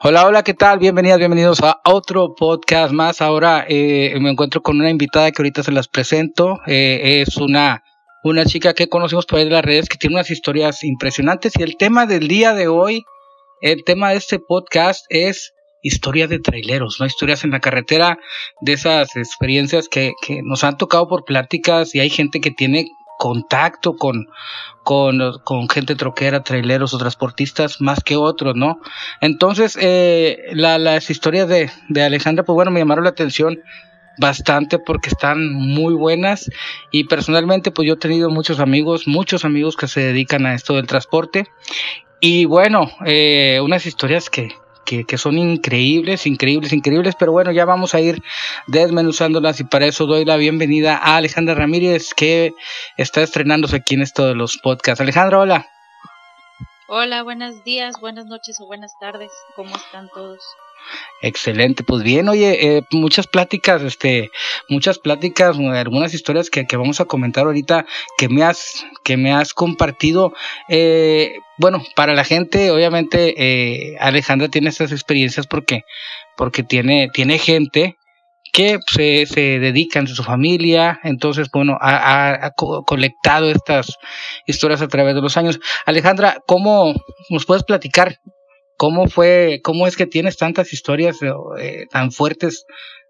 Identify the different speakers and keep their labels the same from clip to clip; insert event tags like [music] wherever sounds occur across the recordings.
Speaker 1: Hola, hola, ¿qué tal? Bienvenidas, bienvenidos a otro podcast más. Ahora eh, me encuentro con una invitada que ahorita se las presento. Eh, es una, una chica que conocimos por de las redes que tiene unas historias impresionantes y el tema del día de hoy, el tema de este podcast es historias de traileros, ¿no? Historias en la carretera, de esas experiencias que, que nos han tocado por pláticas y hay gente que tiene contacto con, con, gente troquera, traileros o transportistas más que otros, ¿no? Entonces, eh, la, las historias de, de Alejandra, pues bueno, me llamaron la atención bastante porque están muy buenas y personalmente pues yo he tenido muchos amigos, muchos amigos que se dedican a esto del transporte y bueno, eh, unas historias que, que, son increíbles, increíbles, increíbles, pero bueno, ya vamos a ir desmenuzándolas y para eso doy la bienvenida a Alejandra Ramírez que está estrenándose aquí en esto de los podcasts. Alejandra, hola.
Speaker 2: Hola, buenos días, buenas noches o buenas tardes, ¿cómo están todos?
Speaker 1: Excelente, pues bien, oye, eh, muchas pláticas, este, muchas pláticas, algunas historias que, que, vamos a comentar ahorita que me has, que me has compartido. Eh, bueno, para la gente, obviamente, eh, Alejandra tiene estas experiencias porque, porque tiene, tiene gente que se, se dedican a su familia, entonces, bueno, ha, ha, colectado estas historias a través de los años. Alejandra, ¿cómo nos puedes platicar ¿Cómo fue, cómo es que tienes tantas historias eh, tan fuertes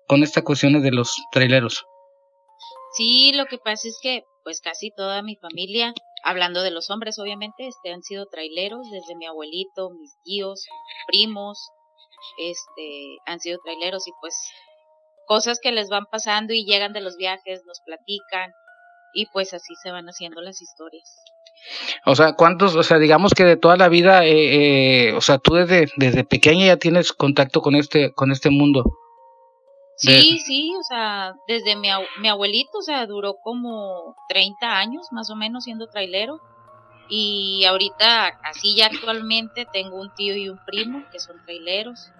Speaker 1: con estas cuestiones de los traileros?
Speaker 2: Sí, lo que pasa es que pues casi toda mi familia, hablando de los hombres obviamente, este han sido traileros, desde mi abuelito, mis tíos, primos, este han sido traileros y pues cosas que les van pasando y llegan de los viajes, nos platican y pues así se van haciendo las historias.
Speaker 1: O sea, ¿cuántos, o sea, digamos que de toda la vida, eh, eh, o sea, tú desde, desde pequeña ya tienes contacto con este, con este mundo?
Speaker 2: Sí, sí, o sea, desde mi, mi abuelito, o sea, duró como 30 años más o menos siendo trailero. Y ahorita, así ya actualmente, tengo un tío y un primo que son traileros.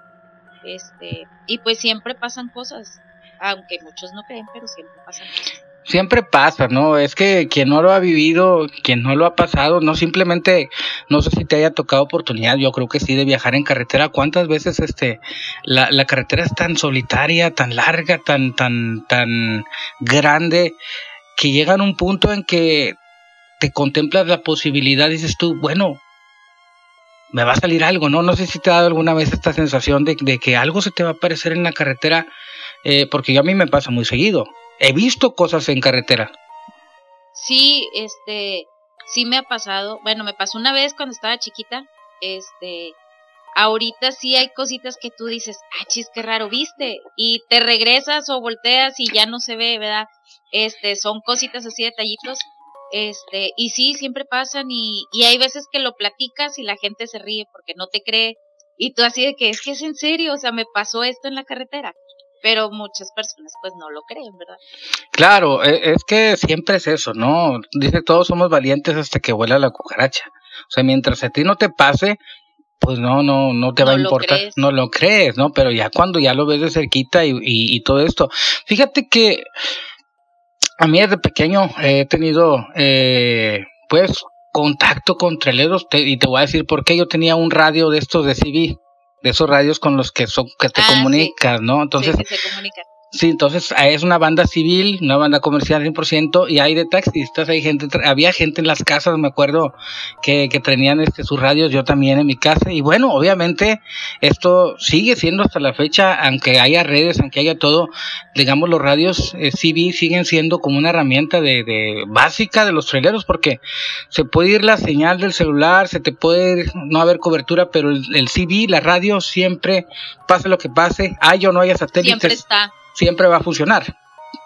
Speaker 2: Este, y pues siempre pasan cosas, aunque muchos no creen, pero siempre pasan cosas
Speaker 1: siempre pasa, ¿no? Es que quien no lo ha vivido, quien no lo ha pasado, no simplemente, no sé si te haya tocado oportunidad, yo creo que sí, de viajar en carretera. ¿Cuántas veces este, la, carretera es tan solitaria, tan larga, tan, tan, tan grande, que llegan un punto en que te contemplas la posibilidad, dices tú, bueno, me va a salir algo, ¿no? No sé si te ha dado alguna vez esta sensación de, de que algo se te va a aparecer en la carretera, eh, porque yo a mí me pasa muy seguido he visto cosas en carretera.
Speaker 2: Sí, este, sí me ha pasado. Bueno, me pasó una vez cuando estaba chiquita. Este, ahorita sí hay cositas que tú dices, ah, chis, qué raro, viste. Y te regresas o volteas y ya no se ve, ¿verdad? Este, son cositas así, detallitos. Este, y sí, siempre pasan y, y hay veces que lo platicas y la gente se ríe porque no te cree. Y tú así de que es que es en serio, o sea, me pasó esto en la carretera pero muchas personas pues no lo creen, ¿verdad?
Speaker 1: Claro, e, es que siempre es eso, ¿no? Dice todos somos valientes hasta que vuela la cucaracha. O sea, mientras a ti no te pase, pues no, no, no te va a importar, no lo crees, ¿no? Pero ya cuando ya lo ves de cerquita y, y, y todo esto, fíjate que a mí desde pequeño he tenido, eh, pues, contacto con traileros y te voy a decir por qué yo tenía un radio de estos de CV de esos radios con los que son que te ah, comunicas, ¿no? Entonces, sí, se. Sí, entonces ah, es una banda civil, una banda comercial 100%, y hay de taxistas, hay gente, había gente en las casas, me acuerdo, que, que tenían este, sus radios, yo también en mi casa, y bueno, obviamente esto sigue siendo hasta la fecha, aunque haya redes, aunque haya todo, digamos, los radios eh, CV siguen siendo como una herramienta de, de básica de los traileros, porque se puede ir la señal del celular, se te puede no haber cobertura, pero el, el CV, la radio, siempre, pase lo que pase, hay o no haya satélites.
Speaker 2: Siempre está
Speaker 1: siempre va a funcionar.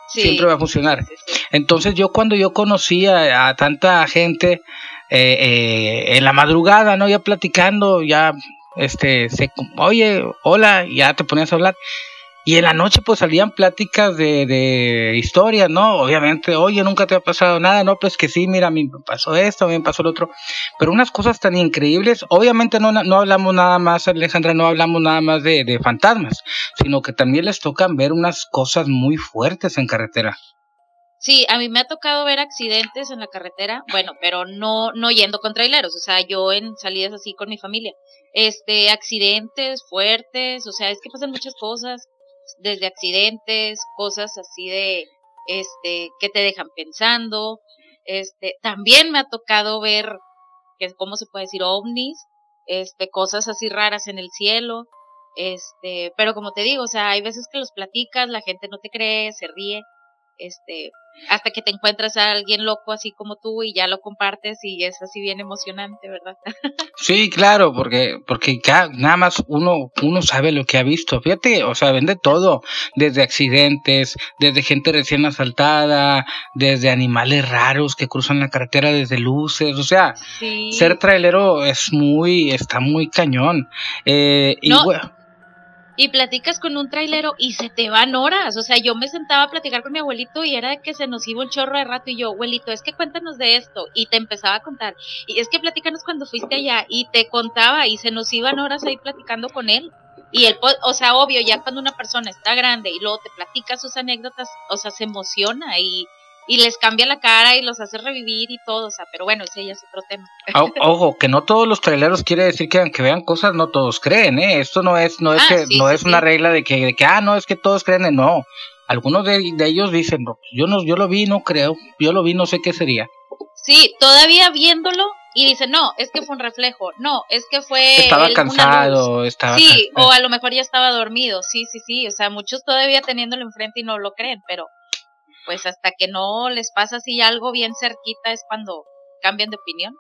Speaker 1: Siempre va a funcionar. Entonces yo cuando yo conocí a, tanta gente eh, eh, en la madrugada, ¿no? Ya platicando, ya, este, se, oye, hola, ya te ponías a hablar. Y en la noche pues salían pláticas de, de historias, ¿no? Obviamente, oye, nunca te ha pasado nada, no, pues que sí, mira, a mí me pasó esto, a mí me pasó lo otro. Pero unas cosas tan increíbles, obviamente no, no hablamos nada más, Alejandra, no hablamos nada más de, fantasmas, sino que también les tocan ver unas cosas muy fuertes en carretera.
Speaker 2: Sí, a mí me ha tocado ver accidentes en la carretera, bueno, pero no, no yendo con traileros, o sea, yo en salidas así con mi familia, este, accidentes fuertes, o sea, es que pasan muchas cosas, desde accidentes, cosas así de, este, que te dejan pensando, este, también me ha tocado ver, que, ¿cómo se puede decir? ovnis, este, cosas así raras en el cielo, este, pero como te digo, o sea, hay veces que los platicas, la gente no te cree, se ríe, este, hasta que te encuentras a alguien loco así como tú y ya lo compartes y es así bien emocionante, ¿verdad? [laughs]
Speaker 1: sí, claro, porque porque nada más uno uno sabe lo que ha visto. Fíjate, o sea, vende todo, desde accidentes, desde gente recién asaltada, desde animales raros que cruzan la carretera desde luces, o sea, ser trailero es muy está muy cañón. Eh, y bueno,
Speaker 2: y platicas con un trailero y se te van horas. O sea, yo me sentaba a platicar con mi abuelito y era que se nos iba un chorro de rato y yo, abuelito, es que cuéntanos de esto. Y te empezaba a contar. Y es que platícanos cuando fuiste allá y te contaba y se nos iban horas ahí platicando con él. Y él, o sea, obvio, ya cuando una persona está grande y luego te platica sus anécdotas, o sea, se emociona y y les cambia la cara y los hace revivir y todo, o sea, pero bueno, ese ya es otro tema.
Speaker 1: Ojo, que no todos los traileros quiere decir que aunque vean cosas, no todos creen, ¿eh? Esto no es, no es, ah, que, no es una regla de que, de que, ah, no, es que todos creen, no. Algunos de, ellos dicen, no, yo no, yo lo vi, no creo, yo lo vi, no sé qué sería.
Speaker 2: Sí, todavía viéndolo y dicen, no, es que fue un reflejo, no, es que fue...
Speaker 1: Estaba cansado, estaba...
Speaker 2: Sí, o a lo mejor ya estaba dormido, sí, sí, sí, o sea, muchos todavía teniéndolo enfrente y no lo creen, pero pues hasta que no les pasa así algo bien cerquita es cuando cambian de opinión.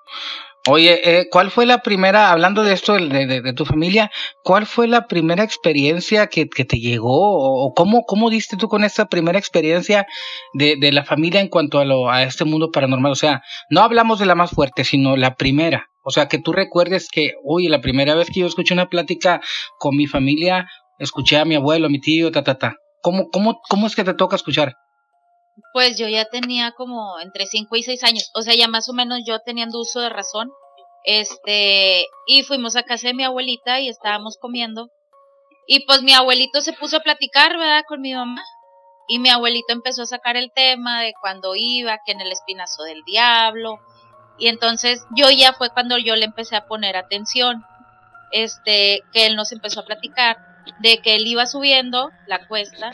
Speaker 1: Oye, eh, ¿cuál fue la primera, hablando de esto de, tu familia, cuál fue la primera experiencia que, te llegó o cómo, cómo diste tú con esa primera experiencia de, la familia en cuanto a, lo, a este mundo paranormal? O sea, no hablamos de la más fuerte, sino la primera. O sea, que tú recuerdes que, oye, la primera vez que yo escuché una plática con mi familia, escuché a mi abuelo, a mi tío, ta, ta, ta. ¿Cómo, cómo, cómo es que te toca escuchar?
Speaker 2: Pues yo ya tenía como entre 5 y 6 años, o sea, ya más o menos yo teniendo uso de razón. Este, y fuimos a casa de mi abuelita y estábamos comiendo. Y pues mi abuelito se puso a platicar, ¿verdad? Con mi mamá. Y mi abuelito empezó a sacar el tema de cuando iba, que en el espinazo del diablo. Y entonces yo ya fue cuando yo le empecé a poner atención. Este, que él nos empezó a platicar de que él iba subiendo la cuesta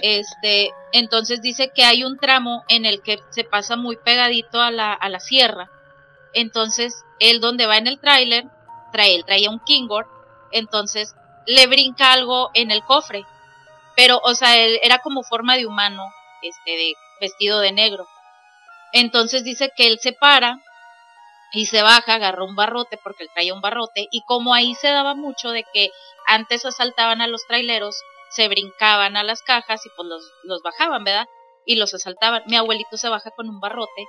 Speaker 2: este, entonces dice que hay un tramo en el que se pasa muy pegadito a la, a la sierra. Entonces, él donde va en el tráiler, trae, él traía un Kingor, entonces le brinca algo en el cofre. Pero, o sea, él era como forma de humano, este, de, vestido de negro. Entonces dice que él se para y se baja, agarra un barrote porque él traía un barrote y como ahí se daba mucho de que antes asaltaban a los traileros, se brincaban a las cajas y pues los, los bajaban, ¿verdad? Y los asaltaban. Mi abuelito se baja con un barrote.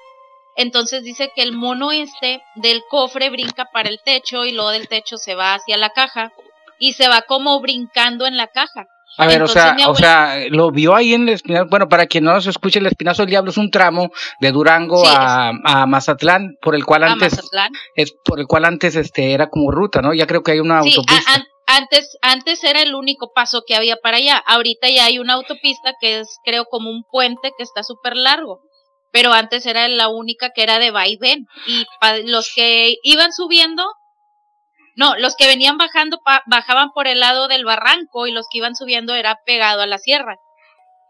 Speaker 2: Entonces dice que el mono este del cofre brinca para el techo y luego del techo se va hacia la caja y se va como brincando en la caja.
Speaker 1: A ver, o sea, o sea, lo vio ahí en el espinazo. Bueno, para quien no se escuche, el espinazo del diablo es un tramo de Durango a, a, Mazatlán, por el cual antes es por el cual antes este era como ruta, ¿no? Ya creo que hay una autopista
Speaker 2: antes, antes era el único paso que había para allá. Ahorita ya hay una autopista que es, creo, como un puente que está súper largo. Pero antes era la única que era de va y ven. Y los que iban subiendo, no, los que venían bajando bajaban por el lado del barranco y los que iban subiendo era pegado a la sierra.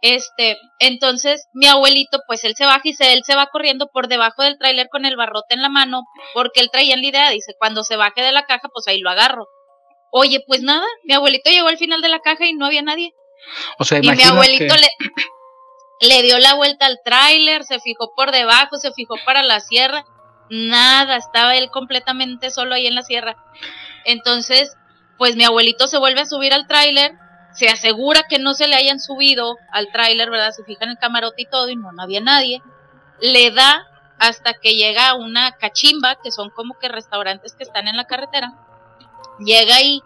Speaker 2: Este, entonces mi abuelito, pues él se baja y él se va corriendo por debajo del tráiler con el barrote en la mano, porque él traía la idea, dice, cuando se baje de la caja, pues ahí lo agarro. Oye, pues nada, mi abuelito llegó al final de la caja y no había nadie.
Speaker 1: O sea,
Speaker 2: y mi abuelito le, le dio la vuelta al tráiler, se fijó por debajo, se fijó para la sierra. Nada, estaba él completamente solo ahí en la sierra. Entonces, pues mi abuelito se vuelve a subir al tráiler, se asegura que no se le hayan subido al tráiler, ¿verdad? Se fija en el camarote y todo y no, no había nadie. Le da hasta que llega a una cachimba, que son como que restaurantes que están en la carretera llega ahí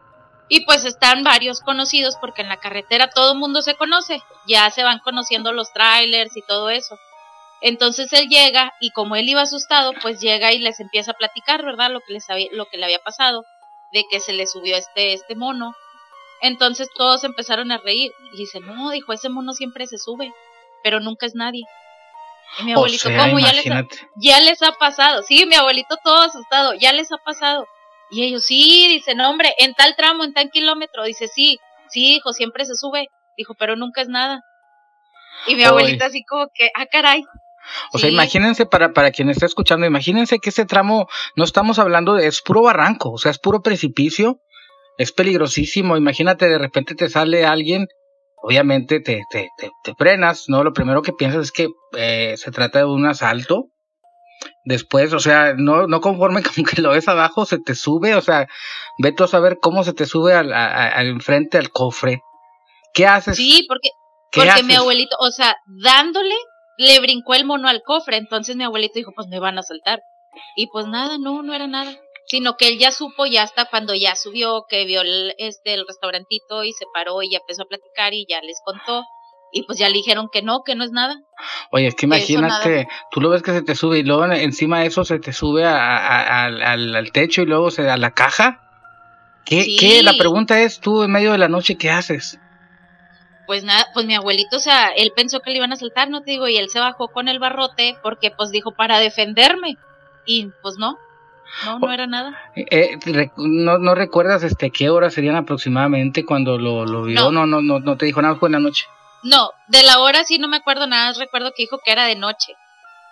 Speaker 2: y pues están varios conocidos porque en la carretera todo el mundo se conoce, ya se van conociendo los trailers y todo eso. Entonces él llega y como él iba asustado, pues llega y les empieza a platicar, ¿verdad? Lo que les había, lo que le había pasado, de que se le subió este este mono. Entonces todos empezaron a reír y dice, "No, dijo, ese mono siempre se sube, pero nunca es nadie." Y mi abuelito, ¿cómo ya les, ha, ya les ha pasado? Sí, mi abuelito todo asustado, ya les ha pasado Y ellos, sí, dice, no, hombre, en tal tramo, en tal kilómetro. Dice, sí, sí, hijo, siempre se sube. Dijo, pero nunca es nada. Y mi abuelita así como que, ah, caray.
Speaker 1: O sea, imagínense para, para quien está escuchando, imagínense que ese tramo, no estamos hablando de, es puro barranco, o sea, es puro precipicio, es peligrosísimo. Imagínate, de repente te sale alguien, obviamente te, te, te, frenas, ¿no? Lo primero que piensas es que eh, se trata de un asalto. Después, o sea, no, no conforme [laughs] con que lo ves abajo, se te sube, o sea, ve tú a saber cómo se te sube al, al, enfrente al cofre. ¿Qué haces?
Speaker 2: Sí, porque, porque mi abuelito, o sea, dándole, le brincó el mono al cofre, entonces mi abuelito dijo, pues me van a saltar. Y pues nada, no, no era nada. Sino que él ya supo ya hasta cuando ya subió, que vio el, este, el restaurantito y se paró y ya empezó a platicar y ya les contó. Y pues ya le dijeron que no, que no es nada.
Speaker 1: Oye, es que imagínate, tú lo ves que se te sube y luego encima de eso se te sube a, al, techo y luego se a la caja. ¿Qué, ¿Qué? La pregunta es, tú en medio de la noche, ¿qué haces?
Speaker 2: Pues nada, pues mi abuelito, o sea, él pensó que le iban a saltar, no te digo, y él se bajó con el barrote porque pues dijo para defenderme. Y pues no, no, no era nada.
Speaker 1: Eh, no, ¿No recuerdas este qué horas serían aproximadamente cuando lo, lo vio? No. no, no, no, te dijo nada, fue en la noche.
Speaker 2: No, de la hora sí no me acuerdo nada, recuerdo que dijo que era de noche.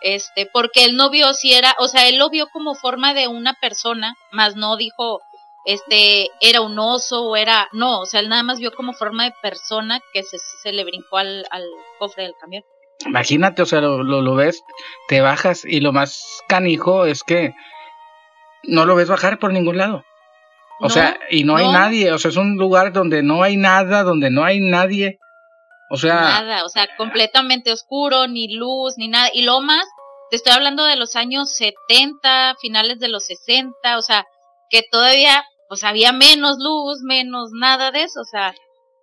Speaker 2: Este, porque él no vio si era, o sea, él lo vio como forma de una persona, más no dijo, este, era un oso o era, no, o sea, él nada más vio como forma de persona que se, se le brincó al, al cofre del camión.
Speaker 1: Imagínate, o sea, lo, lo, ves, te bajas y lo más canijo es que no lo ves bajar por ningún lado. O sea, y no, hay nadie, o sea, es un lugar donde no hay nada, donde no hay nadie. O sea,
Speaker 2: nada, o sea, completamente oscuro, ni luz, ni nada. Y lo más, te estoy hablando de los años 70, finales de los 60, o sea, que todavía pues había menos luz, menos nada de eso, o sea,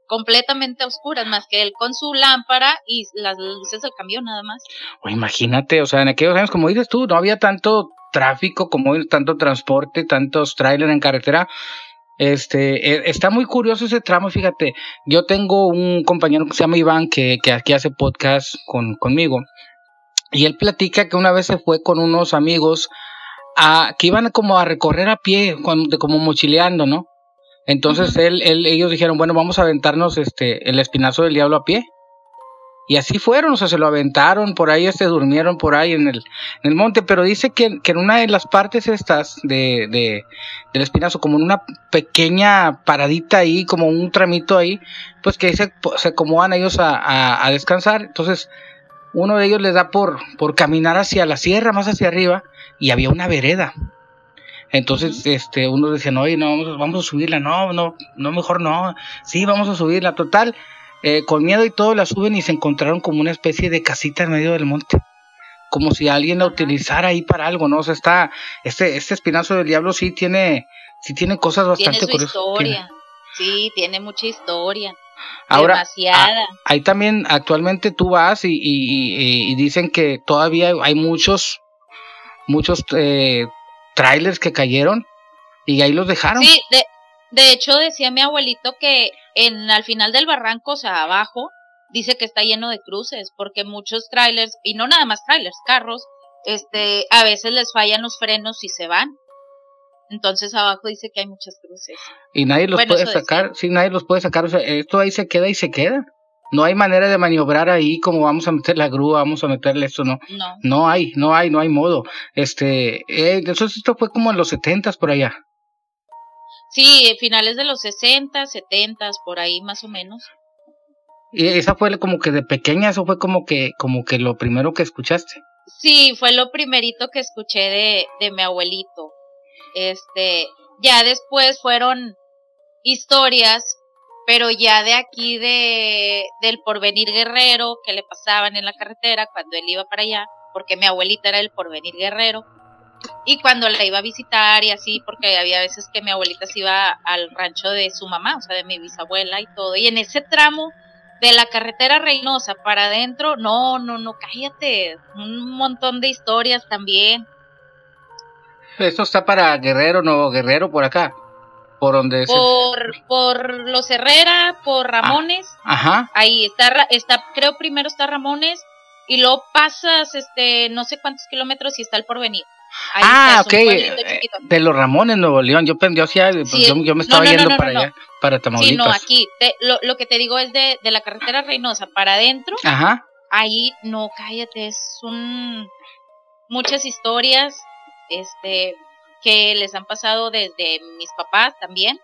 Speaker 2: completamente oscuras, más que él con su lámpara y las luces del camión nada más.
Speaker 1: O imagínate, o sea, en aquellos años, como dices tú, no había tanto tráfico como tanto transporte, tantos trailers en carretera. Este, e, está muy curioso ese tramo, fíjate. Yo tengo un compañero que se llama Iván que, que aquí hace podcast con, conmigo. Y él platica que una vez se fue con unos amigos que iban como a recorrer a pie, como mochileando, ¿no? Entonces él, él, ellos dijeron, bueno, vamos a aventarnos este, el espinazo del diablo a pie. Y así fueron, o sea, se lo aventaron, por ahí se este, durmieron por ahí en el, en el monte, pero dice que, que en una de las partes estas de, de, del espinazo, como en una pequeña paradita ahí, como un tramito ahí, pues que se, se acomodan ellos a, a, a descansar. Entonces, uno de ellos les da por, por caminar hacia la sierra, más hacia arriba, y había una vereda. Entonces, este, uno decía, no, oye, no, vamos, vamos a subirla, no, no, no, mejor no, sí, vamos a subirla, total, eh, con miedo y todo la suben y se encontraron como una especie de casita en medio del monte, como si alguien la utilizara ahí para algo, ¿no? O sea, está, este, este espinazo del diablo sí tiene, sí tiene cosas bastante
Speaker 2: tiene su historia, sí, tiene mucha historia. Ahora,
Speaker 1: ahí también actualmente tú vas y, y, dicen que todavía hay muchos, muchos eh, trailers que cayeron y ahí los dejaron.
Speaker 2: Sí, de, de hecho decía mi abuelito que en al final del barranco, o sea, abajo, dice que está lleno de cruces, porque muchos trailers, y no nada más trailers, carros, este, a veces les fallan los frenos y se van. Entonces abajo dice que hay muchas cruces.
Speaker 1: Y nadie los puede sacar, sí, nadie los puede sacar, o sea, esto ahí se queda y se queda. No hay manera de maniobrar ahí como vamos a meter la grúa, vamos a meterle esto, no. No. No hay, no hay, no hay modo. Este, eh, entonces esto fue como en los setentas por allá.
Speaker 2: Sí, finales de los sesenta, setentas, por ahí más o menos.
Speaker 1: Y esa fue como que de pequeña, eso fue como que, como que lo primero que escuchaste.
Speaker 2: Sí, fue lo primerito que escuché de, de mi abuelito. Este, ya después fueron historias, pero ya de aquí de del porvenir guerrero que le pasaban en la carretera cuando él iba para allá, porque mi abuelita era el porvenir guerrero. Y cuando la iba a visitar y así, porque había veces que mi abuelita se iba al rancho de su mamá, o sea, de mi bisabuela y todo. Y en ese tramo de la carretera Reynosa para adentro, no, no, no, cállate. Un montón de historias también.
Speaker 1: Esto está para Guerrero, no Guerrero, por acá. Por donde
Speaker 2: por, por los Herrera, por ah, Ramones.
Speaker 1: ajá.
Speaker 2: Ahí está, está, creo primero está Ramones y luego pasas, este, no sé cuántos kilómetros y está el porvenir.
Speaker 1: Ah, ok. Eh, de los Ramones, Nuevo León. Yo, yo, yo, me estaba yendo para allá, para Tamaulipas. Sí, no,
Speaker 2: aquí. lo, lo, que te digo es de, de la carretera Reynosa para adentro. Ajá. Ahí, no, cállate, es un. Muchas historias este, que les han pasado desde mis papás también.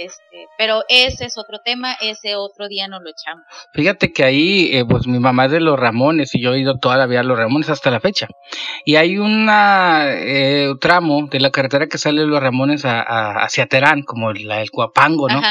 Speaker 2: Este, pero ese es otro tema, ese otro día no lo echamos.
Speaker 1: Fíjate que ahí, eh, pues mi mamá es de los Ramones y yo he ido toda la vida a los Ramones hasta la fecha. Y hay una eh, tramo de la carretera que sale de los Ramones a, hacia Terán, como la del Cuapango, ¿no?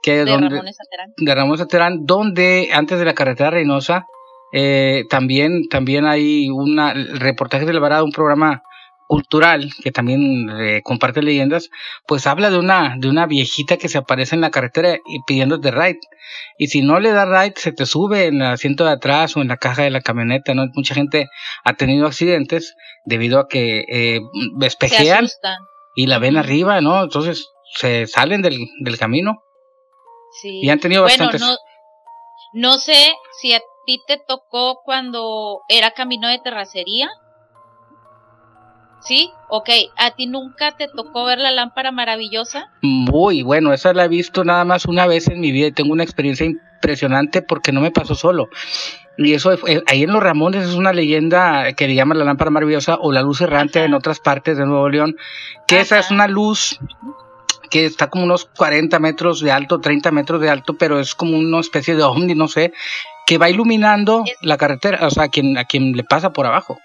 Speaker 1: Que de donde, Ramones a Terán. De Ramones a Terán, donde antes de la carretera Reynosa, eh, también, también hay una, el reportaje del Alvarado, un programa cultural que también eh, comparte leyendas, pues habla de una de una viejita que se aparece en la carretera y pidiéndote ride. Y si no le da ride, se te sube en el asiento de atrás o en la caja de la camioneta, ¿no? Mucha gente ha tenido accidentes debido a que eh, espejean y la ven arriba, ¿no? Entonces se salen del, del camino. Sí. Y han tenido bastantes.
Speaker 2: No, no sé si a ti te tocó cuando era camino de terracería ¿Sí? Ok, ¿a ti nunca te tocó ver la lámpara maravillosa?
Speaker 1: Muy bueno, esa la he visto nada más una vez en mi vida y tengo una experiencia impresionante porque no me pasó solo. Y eso, ahí en Los Ramones es una leyenda que le llaman la lámpara maravillosa o la luz errante en otras partes de Nuevo León, que esa es una luz que está como unos 40 metros de alto, 30 metros de alto, pero es como una especie de ovni, no sé, que va iluminando la carretera, o sea, a quien, a quien le pasa por abajo.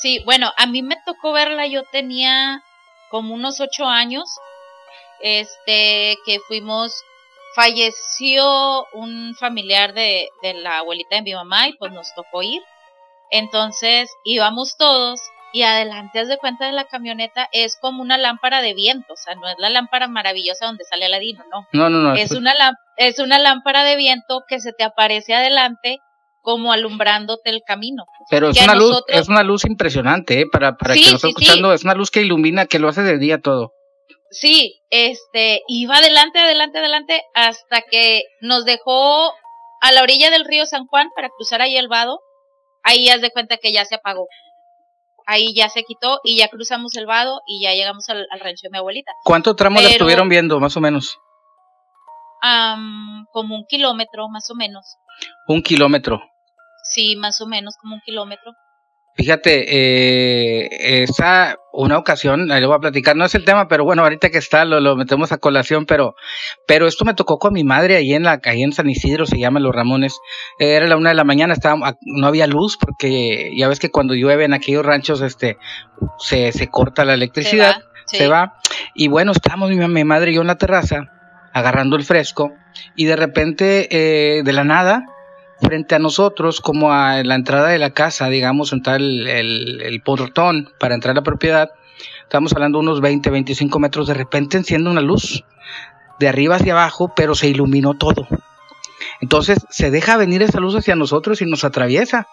Speaker 2: Sí, bueno, a mí me tocó verla, yo tenía como unos ocho años, este, que fuimos, falleció un familiar de, de la abuelita de mi mamá y pues nos tocó ir. Entonces íbamos todos y adelante, haz de cuenta de la camioneta, es como una lámpara de viento, o sea, no es la lámpara maravillosa donde sale Aladino, no.
Speaker 1: No, no, no.
Speaker 2: Es, una, es una lámpara de viento que se te aparece adelante como alumbrándote el camino.
Speaker 1: Pero es una luz, es una luz impresionante, ¿eh? para, para que lo esté escuchando, es una luz que ilumina, que lo hace de día todo.
Speaker 2: Sí, este, va adelante, adelante, adelante, hasta que nos dejó a la orilla del río San Juan para cruzar ahí el vado. Ahí ya de cuenta que ya se apagó. Ahí ya se quitó y ya cruzamos el vado y ya llegamos al, rancho de mi abuelita.
Speaker 1: ¿Cuánto tramo la estuvieron viendo, más o menos?
Speaker 2: como un kilómetro, más o menos.
Speaker 1: Un kilómetro.
Speaker 2: Sí, más o menos como un kilómetro.
Speaker 1: Fíjate, eh, esa una ocasión, ahí lo voy a platicar, no es el tema, pero bueno, ahorita que está lo, lo metemos a colación, pero, pero esto me tocó con mi madre ahí en la ahí en San Isidro, se llama Los Ramones. Era la una de la mañana, estaba, no había luz porque ya ves que cuando llueve en aquellos ranchos, este, se, se corta la electricidad, se va. Y bueno, estábamos mi, mi, madre y yo en la terraza agarrando el fresco y de repente, eh, de la nada, frente a nosotros, como a la entrada de la casa, digamos, en el, el, el portón para entrar a la propiedad, estamos hablando de unos 20, 25 metros, de repente enciende una luz de arriba hacia abajo, pero se iluminó todo. Entonces se deja venir esa luz hacia nosotros y nos atraviesa.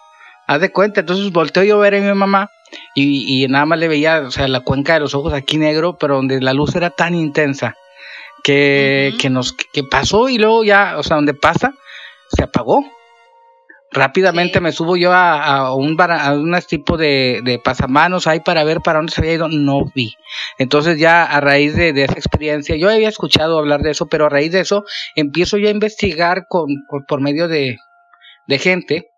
Speaker 1: Haz de cuenta, entonces volteo yo a ver a mi mamá y, y nada más le veía, o sea, la cuenca de los ojos aquí negro, pero donde la luz era tan intensa que, que nos que pasó y luego ya, o sea, donde pasa, se apagó. Rápidamente me subo yo a, un a un tipo de, de, pasamanos ahí para ver para dónde se había ido, no vi. Entonces ya a raíz de, esa experiencia, yo había escuchado hablar de eso, pero a raíz de eso empiezo yo a investigar con, por, medio de, de gente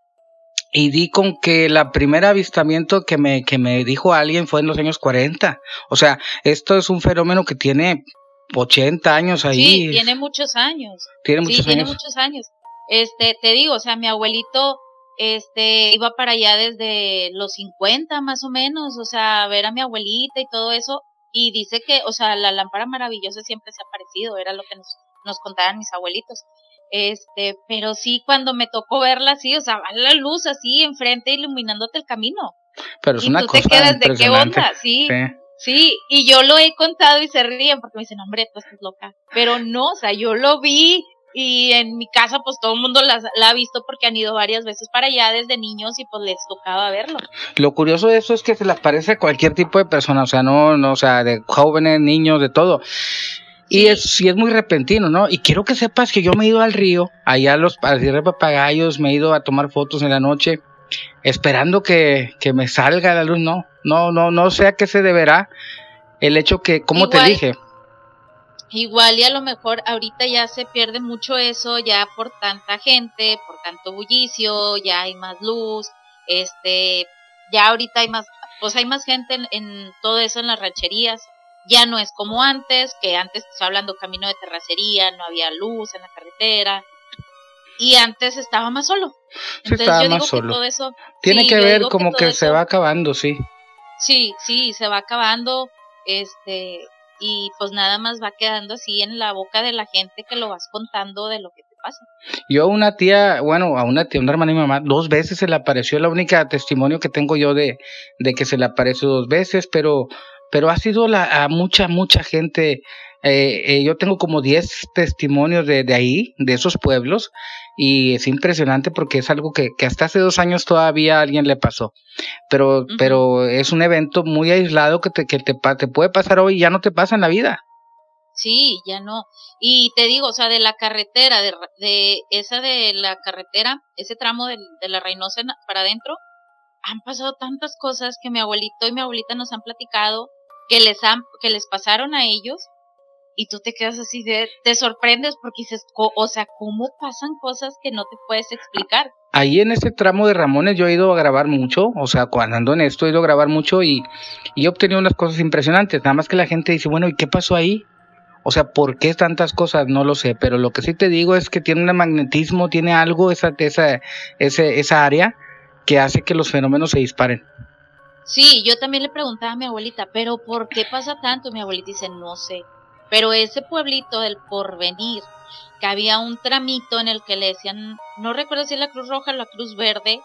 Speaker 1: y di con que la primer avistamiento que me, que me dijo alguien fue en los años 40. O sea, esto es un fenómeno que tiene 80 años ahí.
Speaker 2: Sí, tiene muchos años.
Speaker 1: Tiene muchos
Speaker 2: sí, Tiene muchos años. Este, te digo, o sea, mi abuelito, este, iba para allá desde los 50 más o menos, o sea, a ver a mi abuelita y todo eso, y dice que, o sea, la lámpara maravillosa siempre se ha aparecido, era lo que nos, nos contaban mis abuelitos. Este, pero sí, cuando me tocó verla así, o sea, va la luz así enfrente iluminándote el camino.
Speaker 1: Pero es y una tú te quedas de qué onda,
Speaker 2: sí. sí. y yo lo he contado y se ríen porque me dicen, hombre, tú estás loca. Pero no, o sea, yo lo vi, y en mi casa pues todo el mundo la, ha visto porque han ido varias veces para allá desde niños y pues les tocaba verlo.
Speaker 1: Lo curioso de eso es que se les parece a cualquier tipo de persona, o sea, no, no o sea, de jóvenes, niños, de todo. Y es, sí es muy repentino, ¿no? Y quiero que sepas que yo me he ido al río, allá a los a papagayos, me he ido a tomar fotos en la noche. esperando que, que me salga la luz, no, no, no, no sé a qué se deberá el hecho que, como te dije,
Speaker 2: Igual y a lo mejor ahorita ya se pierde mucho eso ya por tanta gente, por tanto bullicio, ya hay más luz, este, ya ahorita hay más, pues hay más gente en, todo eso en las rancherías, ya no es como antes, que antes estaba hablando camino de terracería, no había luz en la carretera, y antes estaba más solo.
Speaker 1: Entonces estaba yo digo que todo eso tiene que ver como que, se va acabando, sí.
Speaker 2: Sí, sí, se va acabando, este, y pues nada más va quedando así en la boca de la gente que lo vas contando de lo que te pasa.
Speaker 1: Yo a una tía, bueno, a una tía, una hermana y mamá, dos veces se le apareció, la única testimonio que tengo yo de, de que se le apareció dos veces, pero, pero ha sido la, a mucha, mucha gente eh, eh, yo tengo como 10 testimonios de, de, ahí, de esos pueblos, y es impresionante porque es algo que, que hasta hace dos años todavía a alguien le pasó. Pero, pero es un evento muy aislado que, te, que te, te puede pasar hoy y ya no te pasa en la vida.
Speaker 2: Sí, ya no. Y te digo, o sea, de la carretera, de, de esa de la carretera, ese tramo de, de la Reynosa para adentro, han pasado tantas cosas que mi abuelito y mi abuelita nos han platicado que les han, que les pasaron a ellos y tú te quedas así de, te sorprendes porque dices, o sea, ¿cómo pasan cosas que no te puedes explicar?
Speaker 1: Ahí en ese tramo de Ramones yo he ido a grabar mucho, o sea, cuando ando en esto he ido a grabar mucho y, y he obtenido unas cosas impresionantes, nada más que la gente dice, bueno, ¿y qué pasó ahí? O sea, ¿por qué tantas cosas? No lo sé, pero lo que sí te digo es que tiene un magnetismo, tiene algo esa, esa, ese, esa área que hace que los fenómenos se disparen.
Speaker 2: Sí, yo también le preguntaba a mi abuelita, pero ¿por qué pasa tanto? Mi abuelita dice, no sé. Pero ese pueblito del porvenir, que había un tramito en el que le decían, no recuerdo si es la Cruz Roja o la Cruz Verde,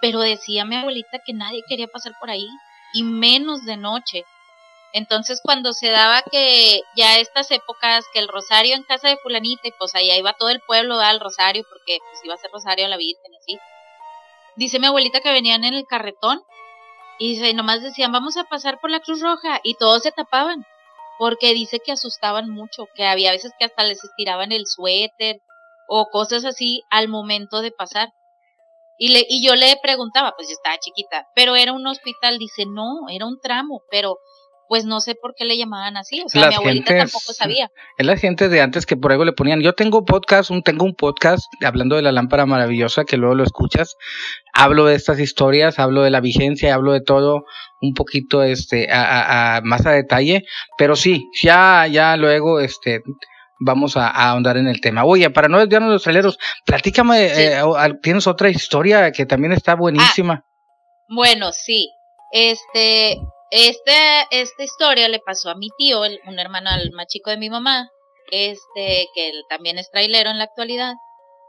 Speaker 2: pero decía mi abuelita que nadie quería pasar por ahí, y menos de noche. Entonces cuando se daba que ya estas épocas, que el rosario en casa de fulanita, y pues allá iba todo el pueblo al rosario, porque pues iba a ser rosario a la Virgen y así. Dice mi abuelita que venían en el carretón, y nomás decían, vamos a pasar por la Cruz Roja, y todos se tapaban porque dice que asustaban mucho, que había veces que hasta les estiraban el suéter o cosas así al momento de pasar. Y, le, y yo le preguntaba, pues yo estaba chiquita, pero era un hospital, dice, no, era un tramo, pero pues no sé por qué le llamaban así, o sea, mi abuelita tampoco sabía.
Speaker 1: Es la gente de antes que por algo le ponían, yo tengo podcast, un, tengo un podcast hablando de la lámpara maravillosa que luego lo escuchas, hablo de estas historias, hablo de la vigencia, hablo de todo un poquito este a, a, más a detalle, pero sí, ya ya luego este vamos a, ahondar en el tema. Oye, para no desviarnos los traileros, platícame, eh, tienes otra historia que también está buenísima.
Speaker 2: Ah, bueno, sí. Este, este, esta historia le pasó a mi tío, un hermano más chico de mi mamá, este, que él también es trailero en la actualidad.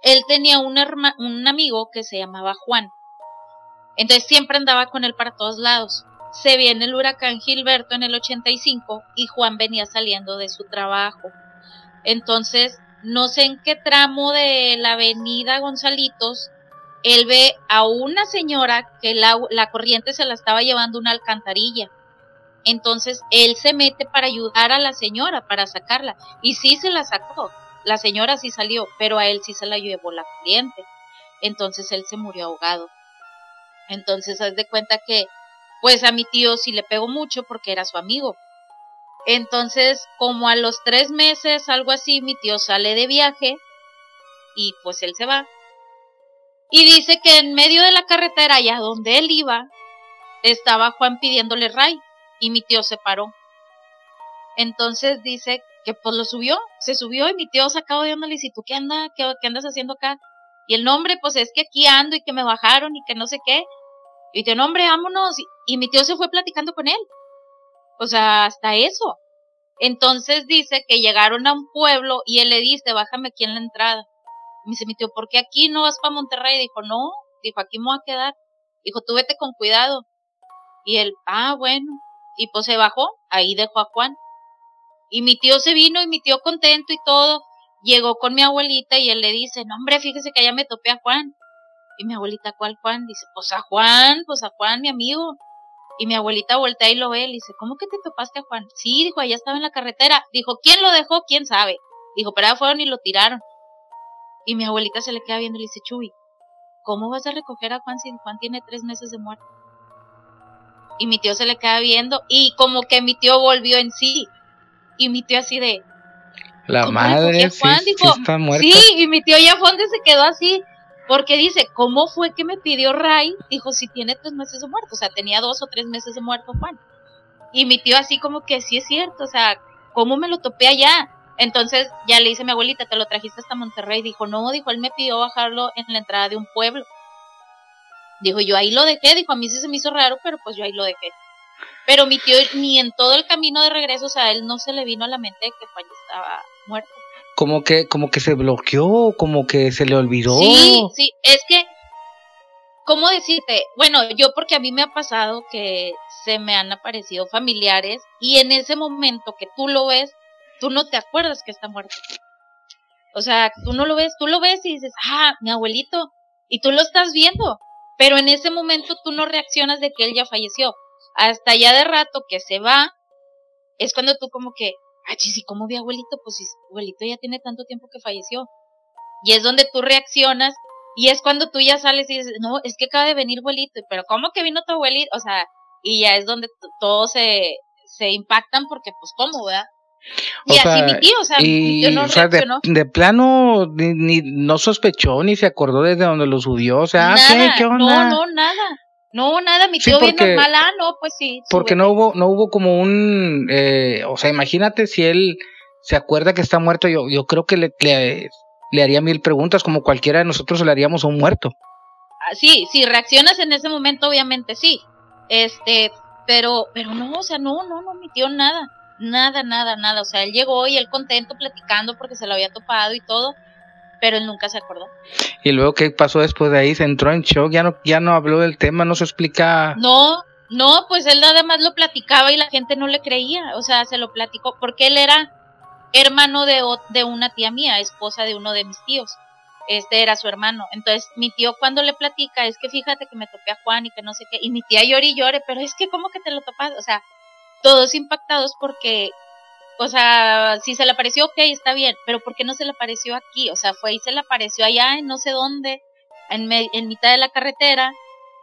Speaker 2: Él tenía un, un amigo que se llamaba Juan. Entonces siempre andaba con él para todos lados. Se viene el huracán Gilberto en el 85 y Juan venía saliendo de su trabajo. Entonces, no sé en qué tramo de la avenida Gonzalitos él ve a una señora que la, corriente se la estaba llevando una alcantarilla. Entonces él se mete para ayudar a la señora, para sacarla. Y sí se la sacó. La señora sí salió, pero a él sí se la llevó la corriente. Entonces él se murió ahogado. Entonces haz de cuenta que, pues a mi tío sí le pegó mucho porque era su amigo. Entonces, como a los tres meses, algo así, mi tío sale de viaje y pues él se va y dice que en medio de la carretera, allá donde él iba, estaba Juan pidiéndole ray y mi tío se paró. Entonces dice que pues lo subió, se subió y mi tío sacado de onda le dice, ¿tú qué, anda, qué, qué, andas haciendo acá? Y el nombre, pues es que aquí ando y que me bajaron y que no sé qué. Y dice, nombre, vámonos. Y, y mi tío se fue platicando con él. O sea, hasta eso. Entonces dice que llegaron a un pueblo y él le dice, bájame aquí en la entrada. Me dice mi tío, ¿por qué aquí no vas para Monterrey? Dijo, no, dijo, aquí me voy a quedar. Dijo, tú vete con cuidado. Y él, ah, bueno. Y pues se bajó, ahí dejó a Juan. Y mi tío se vino y mi tío contento y todo. Llegó con mi abuelita y él le dice, no hombre, fíjese que allá me topé a Juan. Y mi abuelita, ¿cuál Juan? Dice, pues a Juan, pues a Juan, mi amigo. Y mi abuelita voltea y lo ve, le dice, ¿cómo que te topaste a Juan? Sí, dijo, allá estaba en la carretera. Dijo, ¿quién lo dejó? ¿Quién sabe? Dijo, pero allá fueron y lo tiraron. Y mi abuelita se le queda viendo y le dice, Chuy, ¿cómo vas a recoger a Juan si Juan tiene tres meses de muerte? Y mi tío se le queda viendo y como que mi tío volvió en sí. Y mi tío así de...
Speaker 1: La madre, sí, está muerto.
Speaker 2: Sí, y mi tío ya Fonde se quedó así. Porque dice, ¿cómo fue que me pidió Ray? Dijo, si tiene tres meses de muerto. O sea, tenía dos o tres meses de muerto Juan. Y mi tío así como que sí es cierto. O sea, ¿cómo me lo topé allá? Entonces ya le dice a mi abuelita, ¿te lo trajiste hasta Monterrey? Dijo, no, dijo, él me pidió bajarlo en la entrada de un pueblo. Dijo, yo ahí lo dejé, dijo, a mí sí se me hizo raro, pero pues yo ahí lo dejé. Pero mi tío, ni en todo el camino de regreso, o sea, él no se le vino a la mente que Juan estaba muerto.
Speaker 1: Como que, como que se bloqueó, como que se le olvidó.
Speaker 2: Sí, sí, es que, ¿cómo decirte? Bueno, yo porque a mí me ha pasado que se me han aparecido familiares y en ese momento que tú lo ves, tú no te acuerdas que está muerto. O sea, tú no lo ves, tú lo ves y dices, ah, mi abuelito, y tú lo estás viendo, pero en ese momento tú no reaccionas de que él ya falleció. Hasta ya de rato que se va, es cuando tú como que, ah, ¿y cómo vi abuelito? Pues si abuelito ya tiene tanto tiempo que falleció. Y es donde tú reaccionas y es cuando tú ya sales y dices, no, es que acaba de venir abuelito, pero ¿cómo que vino tu abuelito? O sea, y ya es donde todos se, se impactan porque pues cómo, ¿verdad? Y así mi tío, o sea, no
Speaker 1: de, plano ni, no sospechó ni se acordó desde donde lo subió, o sea,
Speaker 2: nada, ¿qué, No, no, nada. No, nada, mi tío bien normal, ah, no, pues sí.
Speaker 1: Porque no hubo, no hubo como un, eh, o sea, imagínate si él se acuerda que está muerto, yo, yo creo que le, le, haría mil preguntas, como cualquiera de nosotros le haríamos a un muerto.
Speaker 2: Ah, sí, si reaccionas en ese momento, obviamente sí. Este, pero, pero no, o sea, no, no, no, mi tío nada. Nada, nada, nada. O sea, él llegó y él contento platicando porque se lo había topado y todo, pero él nunca se acordó.
Speaker 1: ¿Y luego qué pasó después de ahí? ¿Se entró en shock? ¿Ya no, ya no habló del tema? ¿No se explica?
Speaker 2: No, no, pues él además lo platicaba y la gente no le creía. O sea, se lo platicó porque él era hermano de, de una tía mía, esposa de uno de mis tíos. Este era su hermano. Entonces, mi tío cuando le platica, es que fíjate que me topé a Juan y que no sé qué. Y mi tía llora y llore, pero es que, ¿cómo que te lo topas? O sea, todos impactados porque, o sea, si se le apareció, ok, está bien, pero ¿por qué no se le apareció aquí? O sea, fue y se le apareció allá en no sé dónde, en, mitad de la carretera.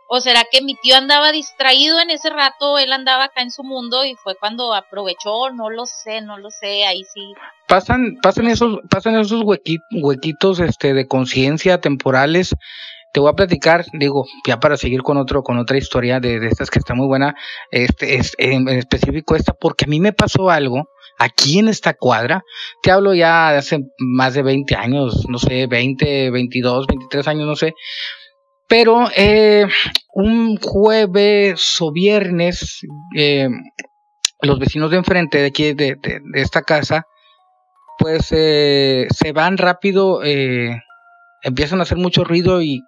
Speaker 2: ¿O será que mi tío andaba distraído en ese rato, él andaba acá en su mundo y fue cuando aprovechó? No lo sé, no lo sé, ahí sí.
Speaker 1: Pasan, pasan esos, pasan esos huequitos, este, de conciencia temporales te voy a platicar, digo, ya para seguir con otro, con otra historia de, estas que está muy buena, este, es, en, específico esta, porque a mí me pasó algo aquí en esta cuadra, te hablo ya de hace más de 20 años, no sé, 20, 22, 23 años, no sé, pero eh, un jueves o viernes, eh, los vecinos de enfrente de aquí, de, esta casa, pues eh, se van rápido empiezan a hacer mucho ruido y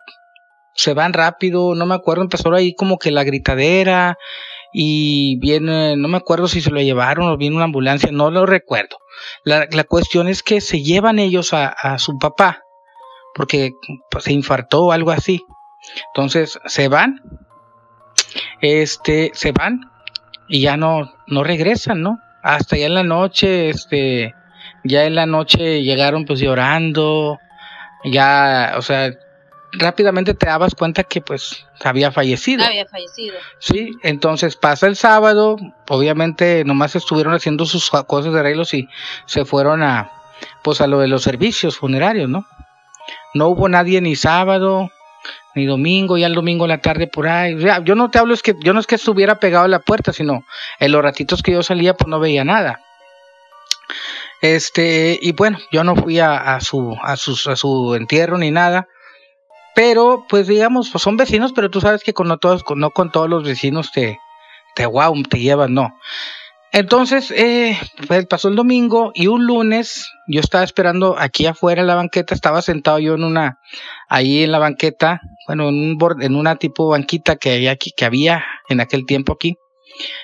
Speaker 1: se van rápido, no me acuerdo, empezó ahí como que la gritadera y viene, no me acuerdo si se lo llevaron o viene una ambulancia, no lo recuerdo. La, la cuestión es que se llevan ellos a, su papá porque pues, se infartó o algo así. Entonces se van, este, se van y ya no, no regresan, ¿no? Hasta ya en la noche, este, ya en la noche llegaron pues llorando, ya, o sea, rápidamente te dabas cuenta que pues había fallecido.
Speaker 2: Había fallecido.
Speaker 1: Sí, entonces pasa el sábado, obviamente nomás estuvieron haciendo sus [laughs] cosas de arreglos y se fueron a pues a lo de los servicios funerarios, ¿no? No hubo nadie ni sábado ni domingo, ya el domingo en la tarde por ahí. yo no te hablo es que yo no es que estuviera pegado a la puerta, sino en los ratitos que yo salía pues no veía nada. Este, y bueno, yo no fui a, su, a, sus, a su entierro ni nada. Pero, pues digamos, pues son vecinos, pero tú sabes que con no todos, con, no con todos los vecinos te, te wow, te llevan, no. Entonces, eh, pues, pasó el domingo y un lunes yo estaba esperando aquí afuera en la banqueta, estaba sentado yo en una, ahí en la banqueta, bueno, en, un en una tipo banquita que había aquí, que había en aquel tiempo aquí.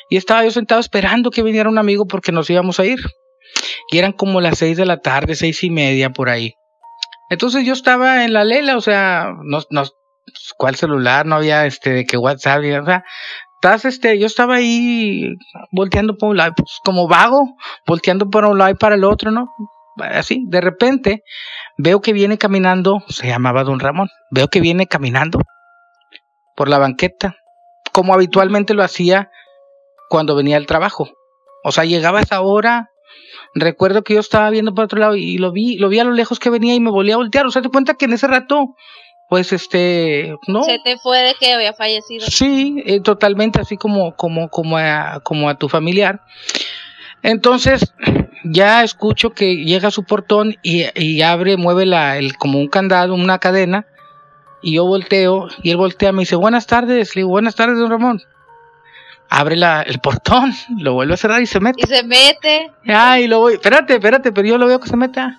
Speaker 1: Y estaba yo sentado esperando que viniera un amigo porque nos íbamos a ir y eran como las seis de la tarde, seis y media por ahí. Entonces yo estaba en la lela, o sea, no, no, ¿cuál celular? No había este, de que WhatsApp, o sea, estás, este, yo estaba ahí volteando por un lado, pues, como vago, volteando por un lado y para el otro, ¿no? así, de repente veo que viene caminando, se llamaba don Ramón, veo que viene caminando por la banqueta, como habitualmente lo hacía cuando venía al trabajo. O sea, llegaba a esa hora, recuerdo que yo estaba viendo por otro lado y lo vi, lo vi a lo lejos que venía y me volví a voltear. O sea, te cuenta que en ese rato, pues este, no.
Speaker 2: Se te fue de que había fallecido.
Speaker 1: Sí, eh, totalmente, así como, como, como a, como a tu familiar. Entonces, ya escucho que llega a su portón y, y abre, mueve la, el, como un candado, una cadena, y yo volteo, y él voltea, me dice, buenas tardes, le digo, buenas tardes, don Ramón abre la, el portón, lo vuelve a cerrar y se mete.
Speaker 2: Y se mete.
Speaker 1: Ay, lo voy, espérate, espérate, pero yo lo veo que se meta.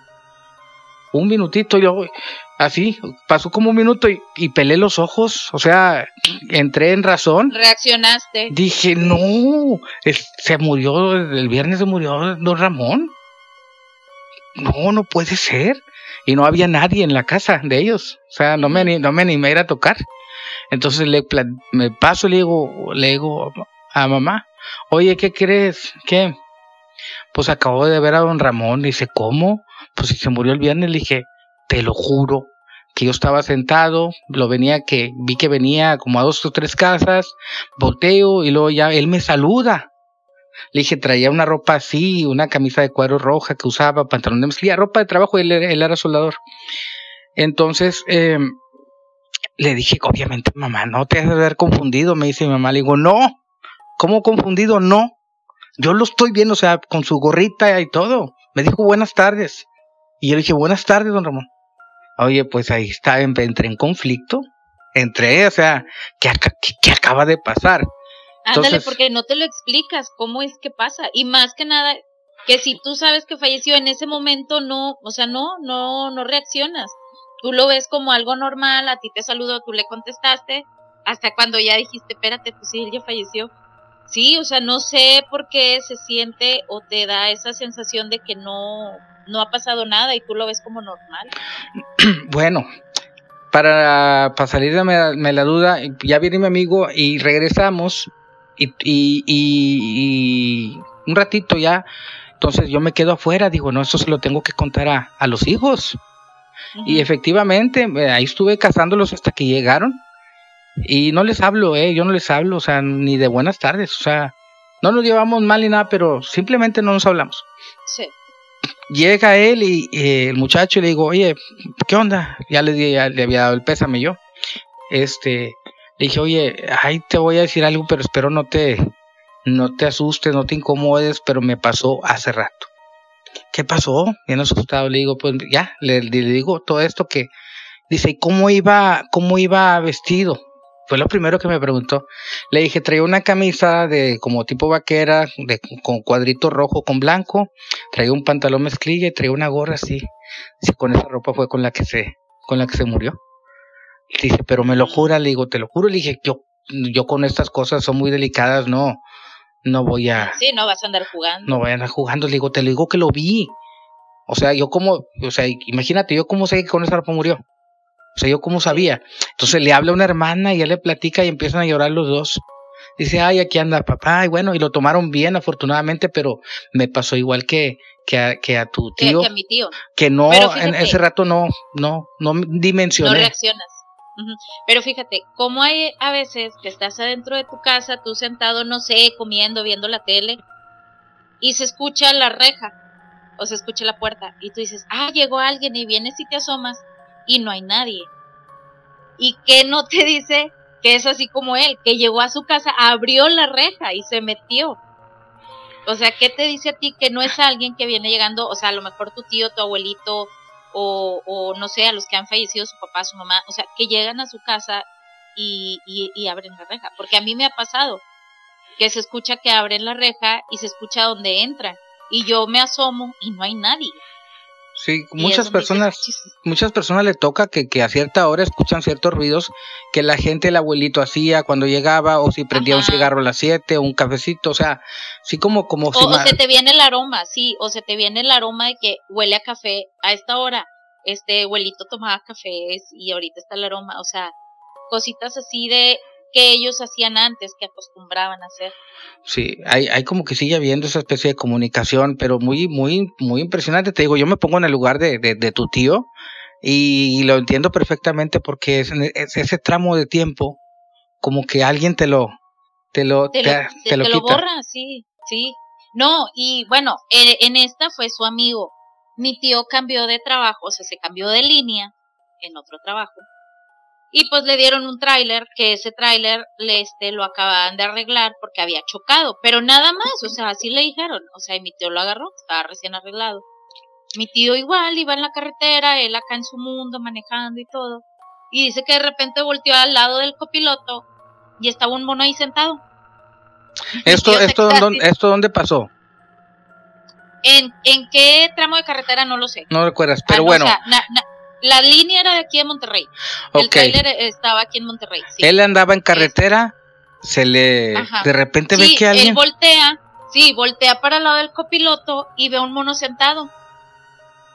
Speaker 1: Un minutito, yo voy, así, pasó como un minuto y, y pelé los ojos, o sea, entré en razón.
Speaker 2: Reaccionaste.
Speaker 1: Dije, no, se murió, el viernes se murió don Ramón. No, no puede ser. Y no había nadie en la casa de ellos. O sea, no me, no me animé a ir a tocar. Entonces le, me paso, le digo, le digo, a mamá, oye, ¿qué crees? ¿Qué? Pues acabo de ver a don Ramón, dice, ¿cómo? Pues si se murió el viernes, le dije, te lo juro, que yo estaba sentado, lo venía que, vi que venía como a dos o tres casas, volteo y luego ya él me saluda. Le dije, traía una ropa así, una camisa de cuero roja que usaba, pantalón de mezclilla, ropa de trabajo, él, él era soldador. Entonces, eh, le dije, obviamente, mamá, no te has de haber confundido. Me dice mi mamá, le digo, no, ¿Cómo confundido? No. Yo lo estoy viendo, o sea, con su gorrita y todo. Me dijo buenas tardes. Y yo le dije, buenas tardes, don Ramón. Oye, pues ahí está, entré en conflicto. Entré, o sea, ¿qué, qué, acaba de pasar?
Speaker 2: Ándale, porque no te lo explicas cómo es que pasa. Y más que nada, que si tú sabes que falleció en ese momento, no, o sea, no, no, no reaccionas. Tú lo ves como algo normal, a ti te saludó, tú le contestaste, hasta cuando ya dijiste, espérate, pues sí, él ya falleció. Sí, o sea, no sé por qué se siente o te da esa sensación de que no, no ha pasado nada y tú lo ves como normal. [clears throat]
Speaker 1: Bueno, para, para salir de la duda, ya viene mi amigo y regresamos y, y, y, un ratito ya, entonces yo me quedo afuera, digo, no, eso se lo tengo que contar a, a los hijos. Y efectivamente, ahí estuve cazándolos hasta que llegaron y no les hablo, eh, yo no les hablo, o sea, ni de buenas tardes, o sea, no nos llevamos mal ni nada, pero simplemente no nos hablamos. Sí. Llega él y, el muchacho y le digo, oye, ¿qué onda? Ya le, ya le había dado el pésame yo. Este, le dije, oye, ay, te voy a decir algo, pero espero no te, no te asustes, no te incomodes, pero me pasó hace rato. ¿Qué pasó? Bien asustado, le digo, pues ya, le, le digo todo esto que dice, ¿y cómo iba, cómo iba vestido? Fue lo primero que me preguntó. Le dije, traía una camisa de como tipo vaquera, de, con cuadrito rojo con blanco, traía un pantalón mezclilla y traía una gorra así. Sí, con esa ropa fue con la que se, con la que se murió. Dice, pero me lo jura, le digo, te lo juro, le dije, yo, yo con estas cosas son muy delicadas, no, no voy a.
Speaker 2: Sí, no vas a andar jugando.
Speaker 1: No voy a andar jugando, le digo, te lo digo que lo vi. O sea, yo como, o sea, imagínate, yo cómo sé que con esa ropa murió. O sea, yo cómo sabía. Entonces le habla a una hermana y ella le platica y empiezan a llorar los dos. Dice, ay, aquí anda papá. Y bueno, y lo tomaron bien, afortunadamente, pero me pasó igual que, que, a, que a tu tío.
Speaker 2: Que, a mi tío.
Speaker 1: Que no, en ese rato no, no, no dimensioné. No
Speaker 2: reaccionas. Pero fíjate, como hay a veces que estás adentro de tu casa, tú sentado, no sé, comiendo, viendo la tele, y se escucha la reja, o se escucha la puerta, y tú dices, ah, llegó alguien, y vienes y te asomas, y no hay nadie. ¿Y qué no te dice que es así como él, que llegó a su casa, abrió la reja y se metió? O sea, ¿qué te dice a ti que no es alguien que viene llegando, o sea, a lo mejor tu tío, tu abuelito, o, o no sé, a los que han fallecido, su papá, su mamá, o sea, que llegan a su casa y, y, y abren la reja? Porque a mí me ha pasado que se escucha que abren la reja y se escucha donde entran. Y yo me asomo y no hay nadie.
Speaker 1: Sí, muchas personas, muchas personas le toca que, que, a cierta hora escuchan ciertos ruidos que la gente, el abuelito hacía cuando llegaba, o si prendía un cigarro a las 7 o un cafecito, o sea, sí como, como
Speaker 2: o, si o se te viene el aroma, sí, o se te viene el aroma de que huele a café a esta hora, este abuelito tomaba café y ahorita está el aroma, o sea, cositas así de que ellos hacían antes, que acostumbraban a hacer.
Speaker 1: Sí, hay, hay como que sigue habiendo esa especie de comunicación, pero muy, muy, muy impresionante. Te digo, yo me pongo en el lugar de, de, tu tío y, lo entiendo perfectamente porque es, ese tramo de tiempo, como que alguien te lo, te lo,
Speaker 2: te, lo, te, borra, sí, sí. No, y bueno, en esta fue su amigo. Mi tío cambió de trabajo, o sea, se cambió de línea en otro trabajo y pues le dieron un tráiler, que ese tráiler este, lo acababan de arreglar porque había chocado, pero nada más, o sea, así le dijeron, o sea, y mi tío lo agarró, estaba recién arreglado. Mi tío igual iba en la carretera, él acá en su mundo manejando y todo, y dice que de repente volteó al lado del copiloto y estaba un mono ahí sentado.
Speaker 1: ¿Esto, esto, dónde, ¿esto dónde pasó?
Speaker 2: ¿En, ¿En qué tramo de carretera? No lo sé.
Speaker 1: No recuerdas, pero ah, bueno.
Speaker 2: La línea era de aquí de Monterrey. El trailer estaba aquí en Monterrey.
Speaker 1: Él andaba en carretera, se le de repente ve que alguien.
Speaker 2: Él voltea, sí, voltea para el lado del copiloto y ve a un mono sentado.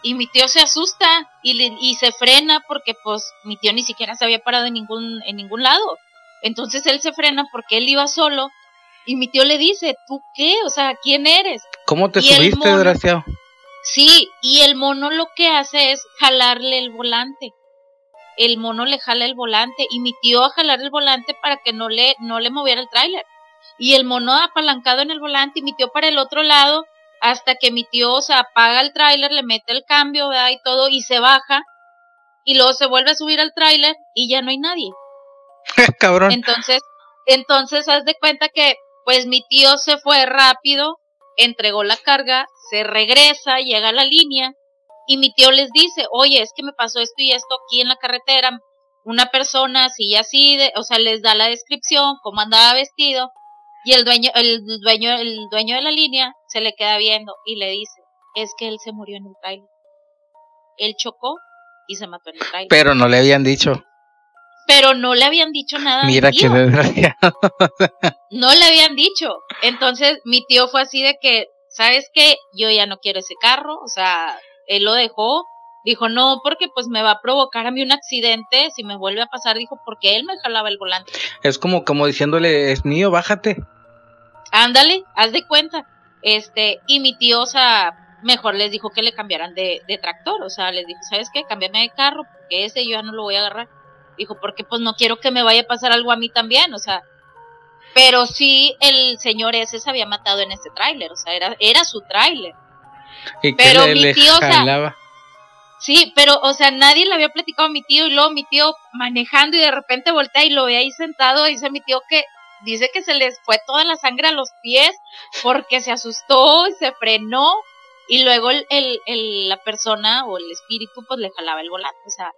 Speaker 2: Y mi tío se asusta y, y se frena porque pues mi tío ni siquiera se había parado en ningún, en ningún lado. Entonces él se frena porque él iba solo y mi tío le dice, ¿tú qué? O sea, ¿quién eres?
Speaker 1: ¿Cómo te subiste, desgraciado?
Speaker 2: Sí, y el mono lo que hace es jalarle el volante. El mono le jala el volante y mi tío a jalar el volante para que no le, no le moviera el tráiler. Y el mono apalancado en el volante y mi tío para el otro lado hasta que mi tío se apaga el tráiler, le mete el cambio, ¿verdad? Y todo y se baja y luego se vuelve a subir al tráiler y ya no hay nadie. [laughs]
Speaker 1: Cabrón.
Speaker 2: Entonces, entonces haz de cuenta que pues mi tío se fue rápido, entregó la carga, se regresa, llega a la línea y mi tío les dice, oye, es que me pasó esto y esto aquí en la carretera, una persona así y así, de, o sea, les da la descripción, cómo andaba vestido y el dueño, el dueño, el dueño de la línea se le queda viendo y le dice, es que él se murió en el trailer. Él chocó y se mató en el trailer.
Speaker 1: Pero no le habían dicho.
Speaker 2: Pero no le habían dicho nada.
Speaker 1: Mira qué desgraciado. [laughs]
Speaker 2: no le habían dicho. Entonces mi tío fue así de que ¿sabes qué? Yo ya no quiero ese carro, o sea, él lo dejó, dijo, no, porque pues me va a provocar a mí un accidente, si me vuelve a pasar, dijo, porque él me jalaba el volante.
Speaker 1: Es como, como diciéndole, es mío, bájate.
Speaker 2: Ándale, haz de cuenta. Este, y mi tío, o sea, mejor les dijo que le cambiaran de, de tractor, o sea, les dijo, ¿sabes qué? Cámbiame de carro, porque ese yo ya no lo voy a agarrar. Dijo, porque pues no quiero que me vaya a pasar algo a mí también, o sea, pero sí, el señor ese se había matado en ese tráiler, o sea, era, era su tráiler. Pero mi tío, o sea, sí, pero, o sea, nadie le había platicado a mi tío y luego mi tío manejando y de repente voltea y lo ve ahí sentado dice mi tío que dice que se les fue toda la sangre a los pies porque se asustó y se frenó y luego el, el, la persona o el espíritu pues le jalaba el volante, o sea,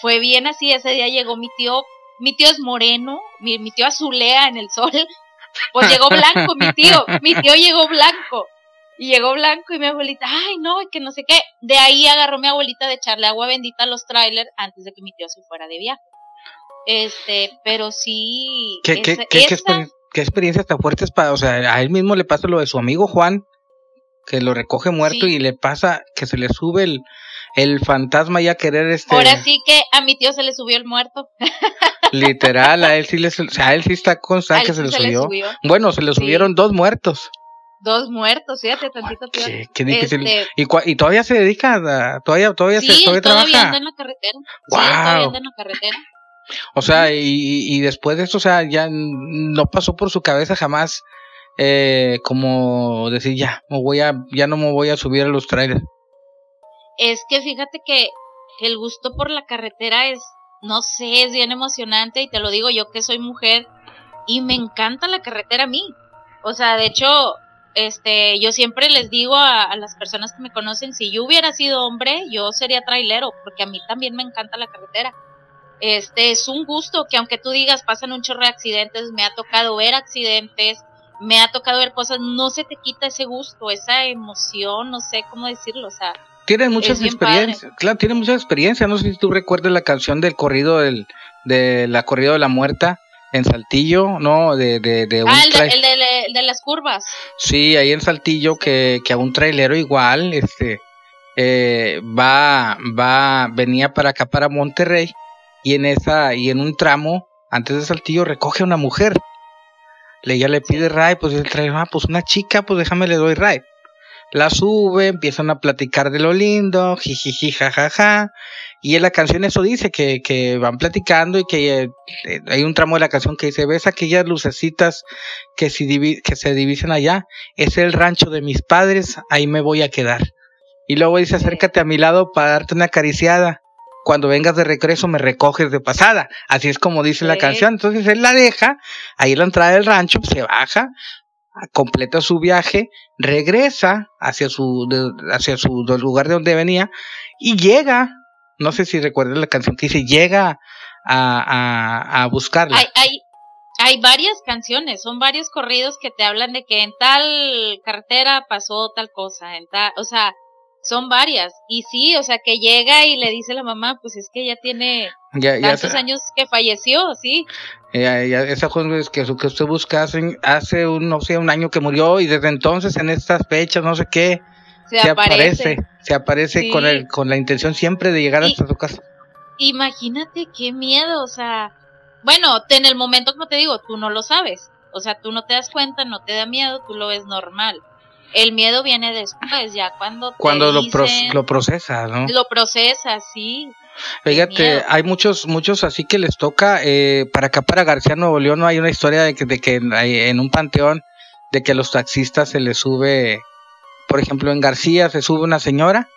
Speaker 2: fue bien así, ese día llegó mi tío mi tío es moreno, mi, tío azulea en el sol, [laughs] pues llegó blanco mi tío, mi tío llegó blanco. Y llegó blanco y mi abuelita, ay no, que no sé qué. De ahí agarró mi abuelita de echarle agua bendita a los trailers antes de que mi tío se fuera de viaje. Este, pero sí.
Speaker 1: ¿Qué, qué, qué, qué, experiencias tan fuertes para, o sea, a él mismo le pasa lo de su amigo Juan, que lo recoge muerto y le pasa que se le sube el, el fantasma ya querer este.
Speaker 2: Ahora sí que a mi tío se le subió el muerto. [laughs]
Speaker 1: Literal, a él sí le, o sea, él sí está constante que se, le, subió. Bueno, se le subieron dos muertos.
Speaker 2: Dos muertos, fíjate, tantito
Speaker 1: Qué, qué difícil. Este ¿Y, ¿Y, todavía se dedica a, todavía, todavía
Speaker 2: sí,
Speaker 1: se, todavía,
Speaker 2: todavía anda en la carretera. Wow. Sí, todavía anda en la carretera.
Speaker 1: O sea, y, y después de esto, o sea, ya no pasó por su cabeza jamás eh, como decir ya, me voy a, ya no me voy a subir a los trailers.
Speaker 2: Es que fíjate que el gusto por la carretera es no sé, es bien emocionante y te lo digo yo que soy mujer y me encanta la carretera a mí. O sea, de hecho, este, yo siempre les digo a, las personas que me conocen, si yo hubiera sido hombre, yo sería trailero, porque a mí también me encanta la carretera. Este, es un gusto que aunque tú digas pasan un chorro de accidentes, me ha tocado ver accidentes, me ha tocado ver cosas, no se te quita ese gusto, esa emoción, no sé cómo decirlo, o sea,
Speaker 1: tienen muchas experiencias, claro, tiene mucha experiencia. No sé si tú recuerdas la canción del corrido del, de la corrido de la muerta en Saltillo, ¿no? De, de, de
Speaker 2: ah, el de, las curvas.
Speaker 1: Sí, ahí en Saltillo que, que a un trailero igual, este, eh, va, va, venía para acá para Monterrey y en esa, y en un tramo antes de Saltillo, recoge a una mujer. Ella le pide ray, pues él trae, ah, pues una chica, pues déjame le doy ray. La sube, empiezan a platicar de lo lindo, jijiji, jajaja. Y en la canción eso dice, que, que van platicando y que eh, hay un tramo de la canción que dice, ves aquellas lucecitas que, si que se divisen allá, es el rancho de mis padres, ahí me voy a quedar. Y luego dice, acércate a mi lado para darte una acariciada cuando vengas de regreso me recoges de pasada. Así es como dice la canción. Entonces él la deja, ahí la entrada del rancho, se baja, completa su viaje, regresa hacia su, hacia su lugar de donde venía y llega, no sé si recuerdan la canción que dice, llega a, a, buscarla.
Speaker 2: Hay, hay, hay varias canciones, son varios corridos que te hablan de que en tal carretera pasó tal cosa, en tal, o sea, son varias. Y sí, o sea, que llega y le dice a la mamá, pues es que ya tiene tantos años que falleció, sí.
Speaker 1: Ya, ya, esa que, que usted busca hace, hace un, no sé, un año que murió y desde entonces en estas fechas, no sé qué, se, aparece. Se aparece con, el, con la intención siempre de llegar hasta su casa.
Speaker 2: Imagínate qué miedo, o sea, bueno, en el momento, como te digo, tú no lo sabes. O sea, tú no te das cuenta, no te da miedo, tú lo ves normal. El miedo viene después, ya cuando...
Speaker 1: Cuando lo, lo procesas, ¿no?
Speaker 2: Lo procesas, sí.
Speaker 1: Fíjate, hay muchos, muchos así que les toca, eh, para acá, para García Nuevo León, no hay una historia de que, de que en un panteón, de que a los taxistas se les sube, por ejemplo, en García se sube una señora,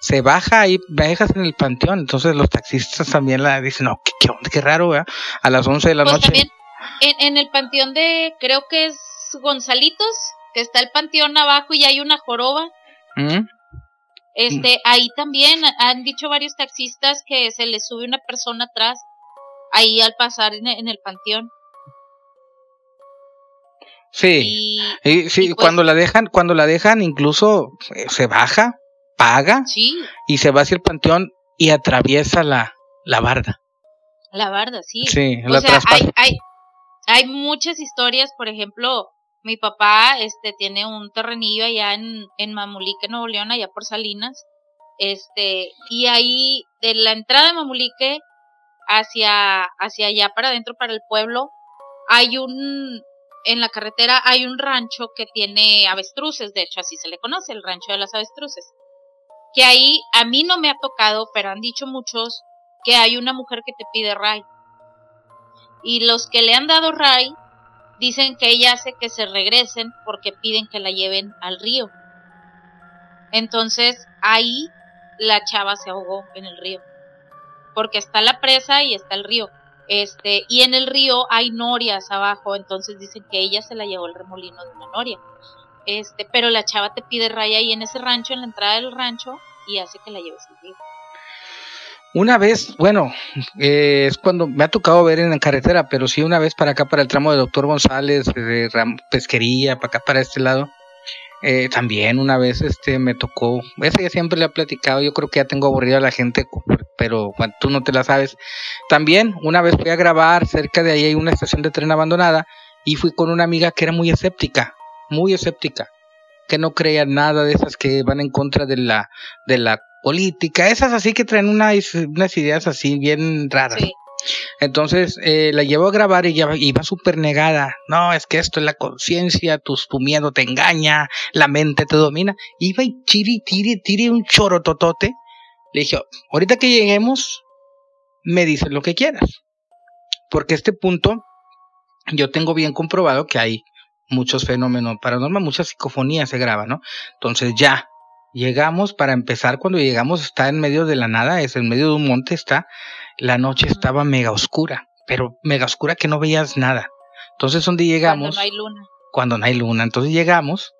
Speaker 1: se baja y me dejas en el panteón, entonces los taxistas también la dicen, no, qué, qué, raro, ¿verdad? A las 11 de la pues noche. También
Speaker 2: en, en el panteón de, creo que es Gonzalitos, que está el panteón abajo y hay una joroba. Mm. Este, ahí también han dicho varios taxistas que se les sube una persona atrás, ahí al pasar en, el panteón.
Speaker 1: Sí, y, sí, pues cuando la dejan, cuando la dejan incluso eh, se baja, paga y se va hacia el panteón y atraviesa la, la barda.
Speaker 2: La barda, sí.
Speaker 1: Sí, la sea,
Speaker 2: hay, hay, hay muchas historias, por ejemplo, mi papá este tiene un terrenillo allá en, en Mamulique, Nuevo León, allá por Salinas. Este, y ahí de la entrada de Mamulique hacia, hacia allá para adentro, para el pueblo, hay un, en la carretera hay un rancho que tiene avestruces, de hecho así se le conoce, el rancho de las avestruces. Que ahí a mí no me ha tocado, pero han dicho muchos que hay una mujer que te pide ray. Y los que le han dado ray Dicen que ella hace que se regresen porque piden que la lleven al río. Entonces ahí la chava se ahogó en el río. Porque está la presa y está el río. Este, y en el río hay norias abajo, entonces dicen que ella se la llevó el remolino de una noria. Este, pero la chava te pide raya ahí en ese rancho, en la entrada del rancho, y hace que la lleves al río.
Speaker 1: Una vez, bueno, eh, es cuando me ha tocado ver en la carretera, pero sí una vez para acá, para el tramo de Doctor González, de Pesquería, para acá, para este lado. Eh, también una vez este me tocó, esa ya siempre le he platicado, yo creo que ya tengo aburrido a la gente, pero bueno, tú no te la sabes. También una vez fui a grabar, cerca de ahí hay una estación de tren abandonada, y fui con una amiga que era muy escéptica, muy escéptica, que no creía nada de esas que van en contra de la, de la política, esas así que traen unas, unas ideas así bien raras. Entonces eh, la llevó a grabar y ya iba súper negada. No, es que esto es la conciencia, tu, tu, miedo te engaña, la mente te domina. Iba y tiri, tiri, tiri un choro totote. Le dije, ahorita que lleguemos, me dices lo que quieras. Porque este punto, yo tengo bien comprobado que hay muchos fenómenos paranormales, muchas psicofonías se graban, ¿no? Entonces ya, Llegamos, para empezar, cuando llegamos está en medio de la nada, es en medio de un monte, está, la noche estaba mega oscura, pero mega oscura que no veías nada. Entonces, donde llegamos...
Speaker 2: Cuando no hay luna.
Speaker 1: Cuando no hay luna. Entonces llegamos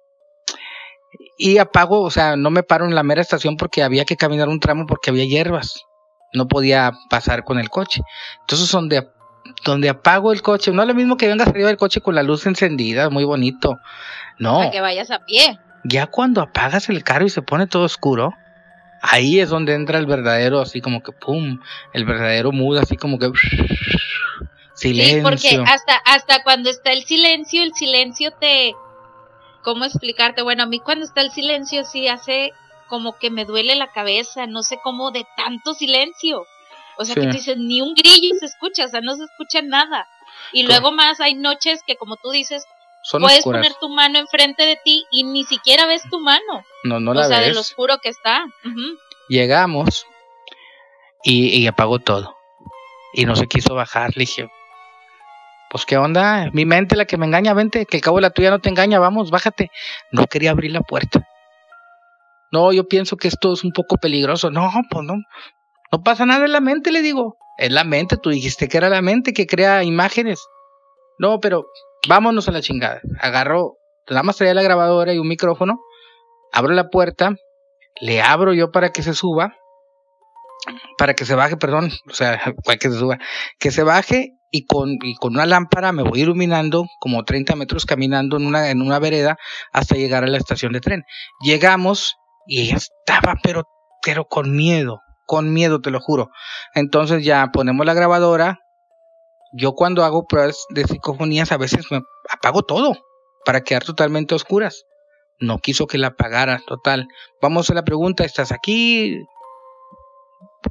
Speaker 1: y apago, o sea, no me paro en la mera estación porque había que caminar un tramo porque había hierbas. No podía pasar con el coche. Entonces, donde, donde apago el coche, no es lo mismo que vengas arriba del coche con la luz encendida, muy bonito. No.
Speaker 2: Para que vayas a pie
Speaker 1: ya cuando apagas el carro y se pone todo oscuro, ahí es donde entra el verdadero, así como que pum, el verdadero mood, así como que silencio. Sí,
Speaker 2: porque hasta, hasta cuando está el silencio, el silencio te, ¿cómo explicarte? Bueno, a mí cuando está el silencio sí hace como que me duele la cabeza, no sé cómo de tanto silencio. O sea, que tú dices, ni un grillo se escucha, o sea, no se escucha nada. Y luego más hay noches que, como tú dices, puedes poner tu mano enfrente de ti y ni siquiera ves tu mano.
Speaker 1: No, no la
Speaker 2: o
Speaker 1: sea,
Speaker 2: de lo oscuro que está.
Speaker 1: Llegamos y, y apagó todo. Y no se quiso bajar. Le dije, pues qué onda, mi mente la que me engaña, vente, que el cabo de la tuya no te engaña, vamos, bájate. No quería abrir la puerta. No, yo pienso que esto es un poco peligroso. No, pues no. No pasa nada en la mente, le digo. Es la mente, tú dijiste que era la mente que crea imágenes. No, pero vámonos a la chingada. Agarro, nada más traía la grabadora y un micrófono. Abro la puerta, le abro yo para que se suba. Para que se baje, perdón, o sea, [laughs] para que se suba. Que se baje y con, y con una lámpara me voy iluminando como 30 metros caminando en una, en una vereda hasta llegar a la estación de tren. Llegamos y ella estaba pero, pero con miedo, con miedo, te lo juro. Entonces ya ponemos la grabadora. Yo cuando hago pruebas de psicofonías a veces me apago todo para quedar totalmente oscuras. No quiso que la apagara, total. Vamos a la pregunta, ¿estás aquí?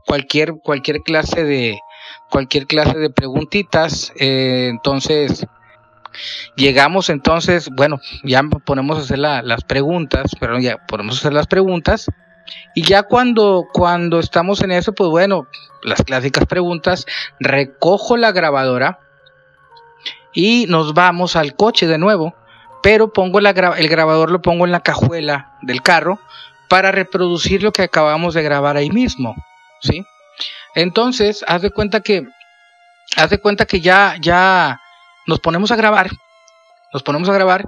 Speaker 1: Cualquier, cualquier clase de, cualquier clase de preguntitas. Eh, entonces, llegamos entonces, bueno, ya ponemos a hacer las preguntas, pero ya ponemos a hacer las preguntas. Y ya cuando, cuando estamos en eso, pues bueno, las clásicas preguntas, recojo la grabadora y nos vamos al coche de nuevo, pero pongo la el grabador lo pongo en la cajuela del carro para reproducir lo que acabamos de grabar ahí mismo, ¿sí? Entonces, haz de cuenta que, haz de cuenta que ya, ya nos ponemos a grabar, nos ponemos a grabar,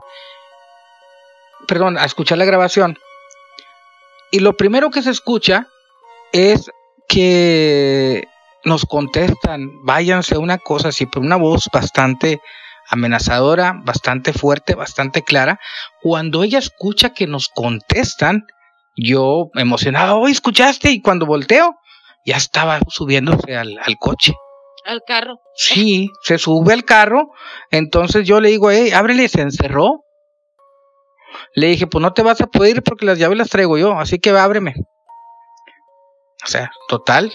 Speaker 1: perdón, a escuchar la grabación. Y lo primero que se escucha es que nos contestan, váyanse a una cosa así, por una voz bastante amenazadora, bastante fuerte, bastante clara. Cuando ella escucha que nos contestan, yo emocionado, oh, ¿escuchaste? Y cuando volteo, ya estaba subiéndose al, al coche.
Speaker 2: Al carro.
Speaker 1: Sí, se sube al carro. Entonces yo le digo, hey, ábrele, se encerró. Le dije, pues no te vas a poder ir porque las llaves las traigo yo, así que ábreme. O sea, total.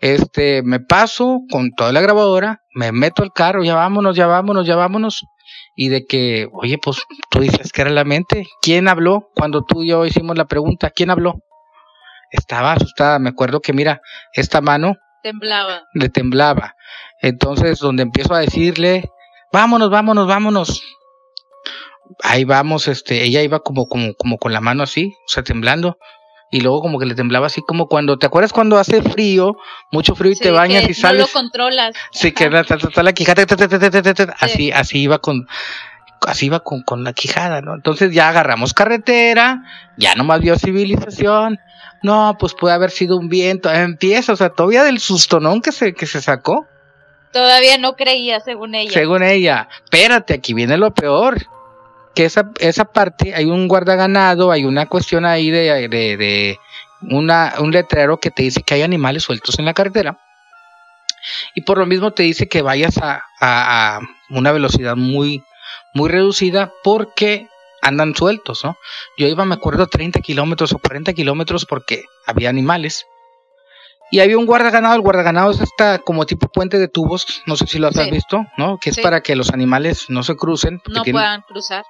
Speaker 1: Este, me paso con toda la grabadora, me meto al carro, ya vámonos, ya vámonos, ya vámonos. Y de que, oye, pues tú dices que era la mente. ¿Quién habló cuando tú y yo hicimos la pregunta? ¿Quién habló? estaba asustada. Me acuerdo que, mira, esta mano
Speaker 2: temblaba.
Speaker 1: Le temblaba. Entonces, donde empiezo a decirle, vámonos, vámonos, vámonos. Ahí vamos, este, ella iba como, como, como con la mano así, o sea, temblando. Y luego como que le temblaba así como cuando, ¿te acuerdas cuando hace frío, mucho frío y te bañas y sales? No
Speaker 2: lo controlas.
Speaker 1: Sí, que la, la, quijada, así, así iba con, así iba con, con la quijada, ¿no? Entonces ya agarramos carretera, ya no más vio civilización, no, pues puede haber sido un viento. Empieza, o sea, todavía del sustonón que se, que se sacó.
Speaker 2: Todavía no creía, según ella.
Speaker 1: Según ella. Espérate, aquí viene lo peor. Que esa, esa parte, hay un guardaganado, hay una cuestión ahí de, de, una, un letrero que te dice que hay animales sueltos en la carretera. Y por lo mismo te dice que vayas a, a, a una velocidad muy, muy reducida porque andan sueltos, ¿no? Yo iba, me acuerdo, 30 kilómetros o 40 kilómetros porque había animales. Y había un guardaganado, el guardaganado es esta como tipo puente de tubos, no sé si lo has visto, ¿no? Que es para que los animales no se crucen.
Speaker 2: No puedan cruzar.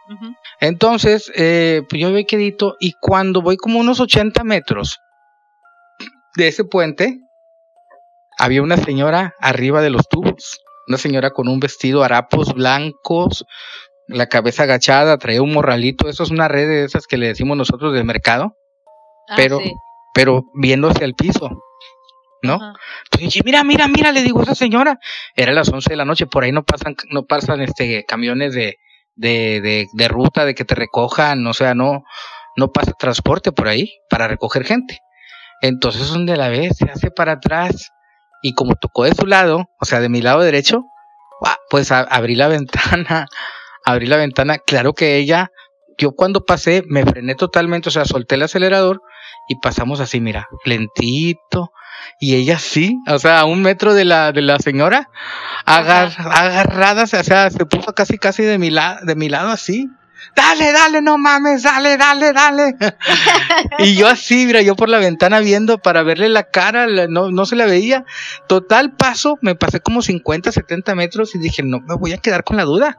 Speaker 1: Entonces, eh, pues yo voy quedito y cuando voy como unos 80 metros de ese puente, había una señora arriba de los tubos, una señora con un vestido harapos blancos, la cabeza agachada, traía un morralito, eso es una red de esas que le decimos nosotros del mercado, ah, pero, pero viéndose al piso, ¿no? Entonces mira, mira, mira, le digo a esa señora, era las 11 de la noche, por ahí no pasan, no pasan este camiones de, de, de, de ruta, de que te recojan, o sea, no, no pasa transporte por ahí para recoger gente. Entonces donde la ves, se hace para atrás, y como tocó de su lado, o sea, de mi lado derecho, pues abrí la [laughs] ventana, abrí la ventana, claro que ella, yo cuando pasé me frené totalmente, o sea, solté el acelerador y pasamos así, mira, lentito. Y ella sí, o sea, a un metro de la, de la señora, agar, agarrada, o sea, se puso casi, casi de mi, la, de mi lado así. dale, dale, no mames, dale, dale, dale. [laughs] y yo así, mira, yo por la ventana viendo para verle la cara, no, no se la veía. Total paso, me pasé como 50, 70 metros y dije, no, me voy a quedar con la duda.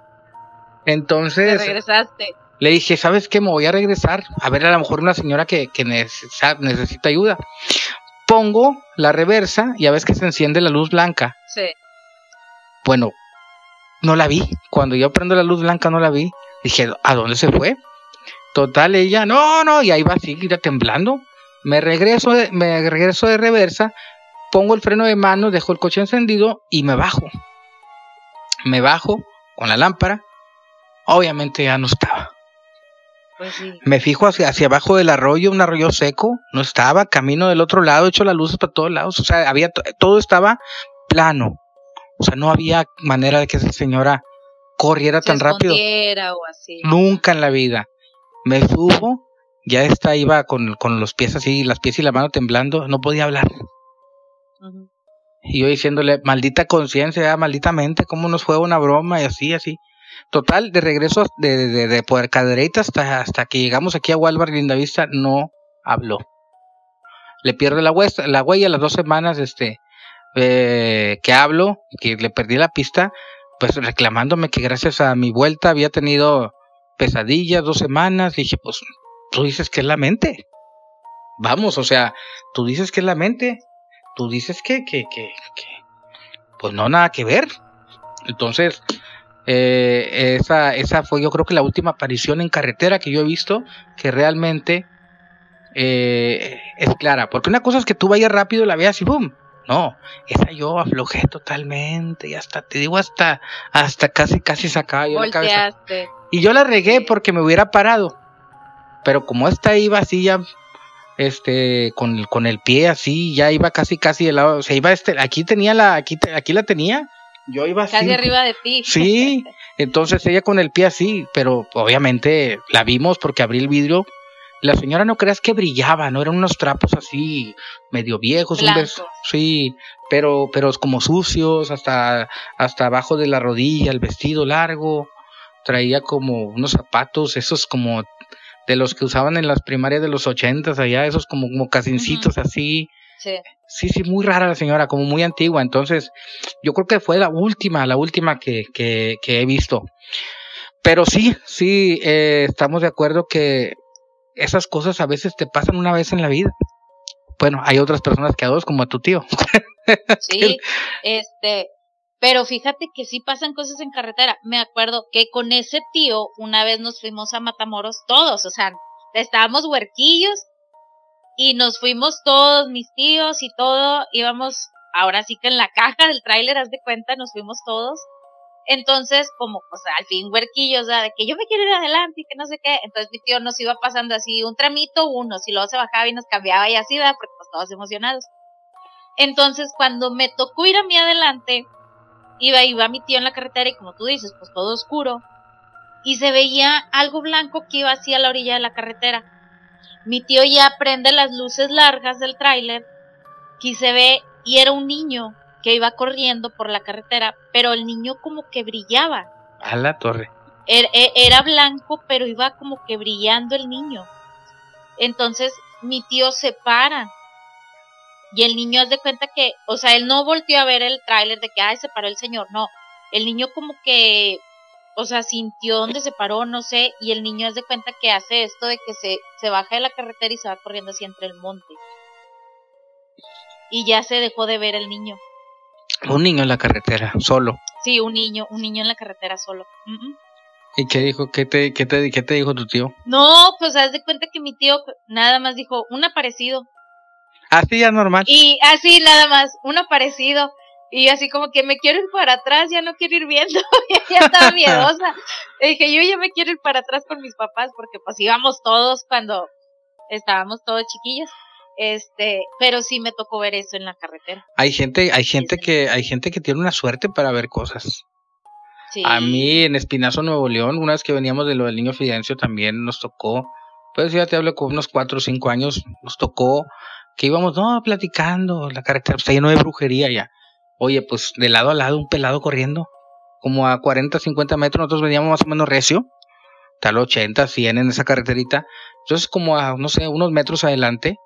Speaker 1: Entonces...
Speaker 2: regresaste.
Speaker 1: Le dije, ¿sabes qué? Me voy a regresar a ver a lo mejor una señora que, que necesita, necesita ayuda. Pongo la reversa y a veces que se enciende la luz blanca.
Speaker 2: Sí.
Speaker 1: Bueno, no la vi. Cuando yo prendo la luz blanca no la vi. Dije, ¿a dónde se fue? Total, ella, no, no, y ahí va así, temblando. Me regreso, de, me regreso de reversa, pongo el freno de mano, dejo el coche encendido y me bajo. Me bajo con la lámpara. Obviamente ya no estaba.
Speaker 2: Pues
Speaker 1: me fijo hacia, hacia abajo del arroyo, un arroyo seco, no estaba, camino del otro lado, hecho las luces para todos lados, o sea, había todo estaba plano. O sea, no había manera de que esa señora corriera tan rápido.
Speaker 2: O así.
Speaker 1: Nunca en la vida. Me subo, ya está, iba con, con, los pies así, las pies y la mano temblando, no podía hablar. Y yo diciéndole, maldita conciencia, maldita mente, cómo nos fue una broma y así, así. Total, de regreso de, de, de hasta, hasta que llegamos aquí a Walmart Lindavista, no habló. Le pierdo la, huella, la huella las dos semanas este, eh, que hablo, que le perdí la pista, pues reclamándome que gracias a mi vuelta había tenido pesadillas dos semanas. dije, pues tú dices que es la mente. Vamos, o sea, tú dices que es la mente. Tú dices que, que, que, que pues no nada que ver. Entonces, eh, esa, esa fue yo creo que la última aparición en carretera que yo he visto que realmente eh, es clara. Porque una cosa es que tú vayas rápido y la veas y boom. No, esa yo aflojé totalmente y hasta, te digo, hasta, hasta casi, casi sacaba yo la cabeza. Y yo la regué porque me hubiera parado. Pero como esta iba así ya, este, con, con el pie así, ya iba casi, casi de lado, o sea, iba este, aquí tenía la, aquí, aquí la tenía, yo iba así.
Speaker 2: Casi arriba de ti.
Speaker 1: Sí, [laughs] entonces ella con el pie así, pero obviamente la vimos porque abrí el vidrio la señora no creas que brillaba, no eran unos trapos así medio viejos, un sí, pero pero como sucios hasta hasta abajo de la rodilla, el vestido largo, traía como unos zapatos esos como de los que usaban en las primarias de los ochentas allá, esos como como casincitos así.
Speaker 2: Sí.
Speaker 1: Sí, sí, muy rara la señora, como muy antigua. Entonces, yo creo que fue la última, la última que, que, que he visto. Pero sí, sí, eh, estamos de acuerdo que esas cosas a veces te pasan una vez en la vida. Bueno, hay otras personas que a dos, como a tu tío.
Speaker 2: Sí, [laughs] este, pero fíjate que sí pasan cosas en carretera. Me acuerdo que con ese tío una vez nos fuimos a Matamoros todos, o sea, estábamos huerquillos y nos fuimos todos, mis tíos y todo, íbamos, ahora sí que en la [laughs] caja del tráiler, haz de cuenta, nos fuimos todos entonces, como, pues al fin huerquillos, o sea, de que yo me quiero ir adelante y que no sé qué. Entonces mi tío nos iba pasando así un tramito, uno, si luego se bajaba y nos cambiaba y así, ¿verdad? Porque pues todos emocionados. Entonces, cuando me tocó ir a mí adelante, iba, iba mi tío en la carretera y como tú dices, pues todo oscuro. Y se veía algo blanco que iba así a la orilla de la carretera. Mi tío ya prende las luces largas del tráiler, que se ve, y era un niño que iba corriendo por la carretera, pero el niño como que brillaba.
Speaker 1: A la torre.
Speaker 2: Era, e, era blanco, pero iba como que brillando el niño. Entonces mi tío se para y el niño hace de cuenta que, o sea, él no volteó a ver el tráiler de que, ay, se paró el señor, no. El niño como que, o sea, sintió dónde se paró, no sé, y el niño hace de cuenta que hace esto de que se, se baja de la carretera y se va corriendo así entre el monte. Y ya se dejó de ver el niño.
Speaker 1: Un niño en la carretera, solo.
Speaker 2: Sí, un niño, un niño en la carretera solo.
Speaker 1: ¿Y qué dijo? ¿Qué te, qué, te, ¿Qué te dijo tu tío?
Speaker 2: No, pues haz de cuenta que mi tío nada más dijo, un aparecido.
Speaker 1: Así ya normal.
Speaker 2: Y así nada más, un aparecido. Y así como que me quiero ir para atrás, ya no quiero ir viendo, [laughs] ya estaba miedosa. dije, yo ya me quiero ir para atrás con mis papás porque pues íbamos todos cuando estábamos todos chiquillos. Este, pero sí me tocó ver eso en la carretera.
Speaker 1: Hay gente, hay gente que, hay gente que tiene una suerte para ver cosas. A mí en Espinazo, Nuevo León, una vez que veníamos de lo del niño Fidencio también nos tocó, pues ya te hablo con unos cuatro o cinco años, nos tocó que íbamos, no, platicando, la carretera está lleno de brujería ya. Oye, pues de lado a lado un pelado corriendo, como a 40, 50 metros, nosotros veníamos más o menos recio, tal 80, 100 en esa carreterita. Entonces, como a, no sé, unos metros adelante,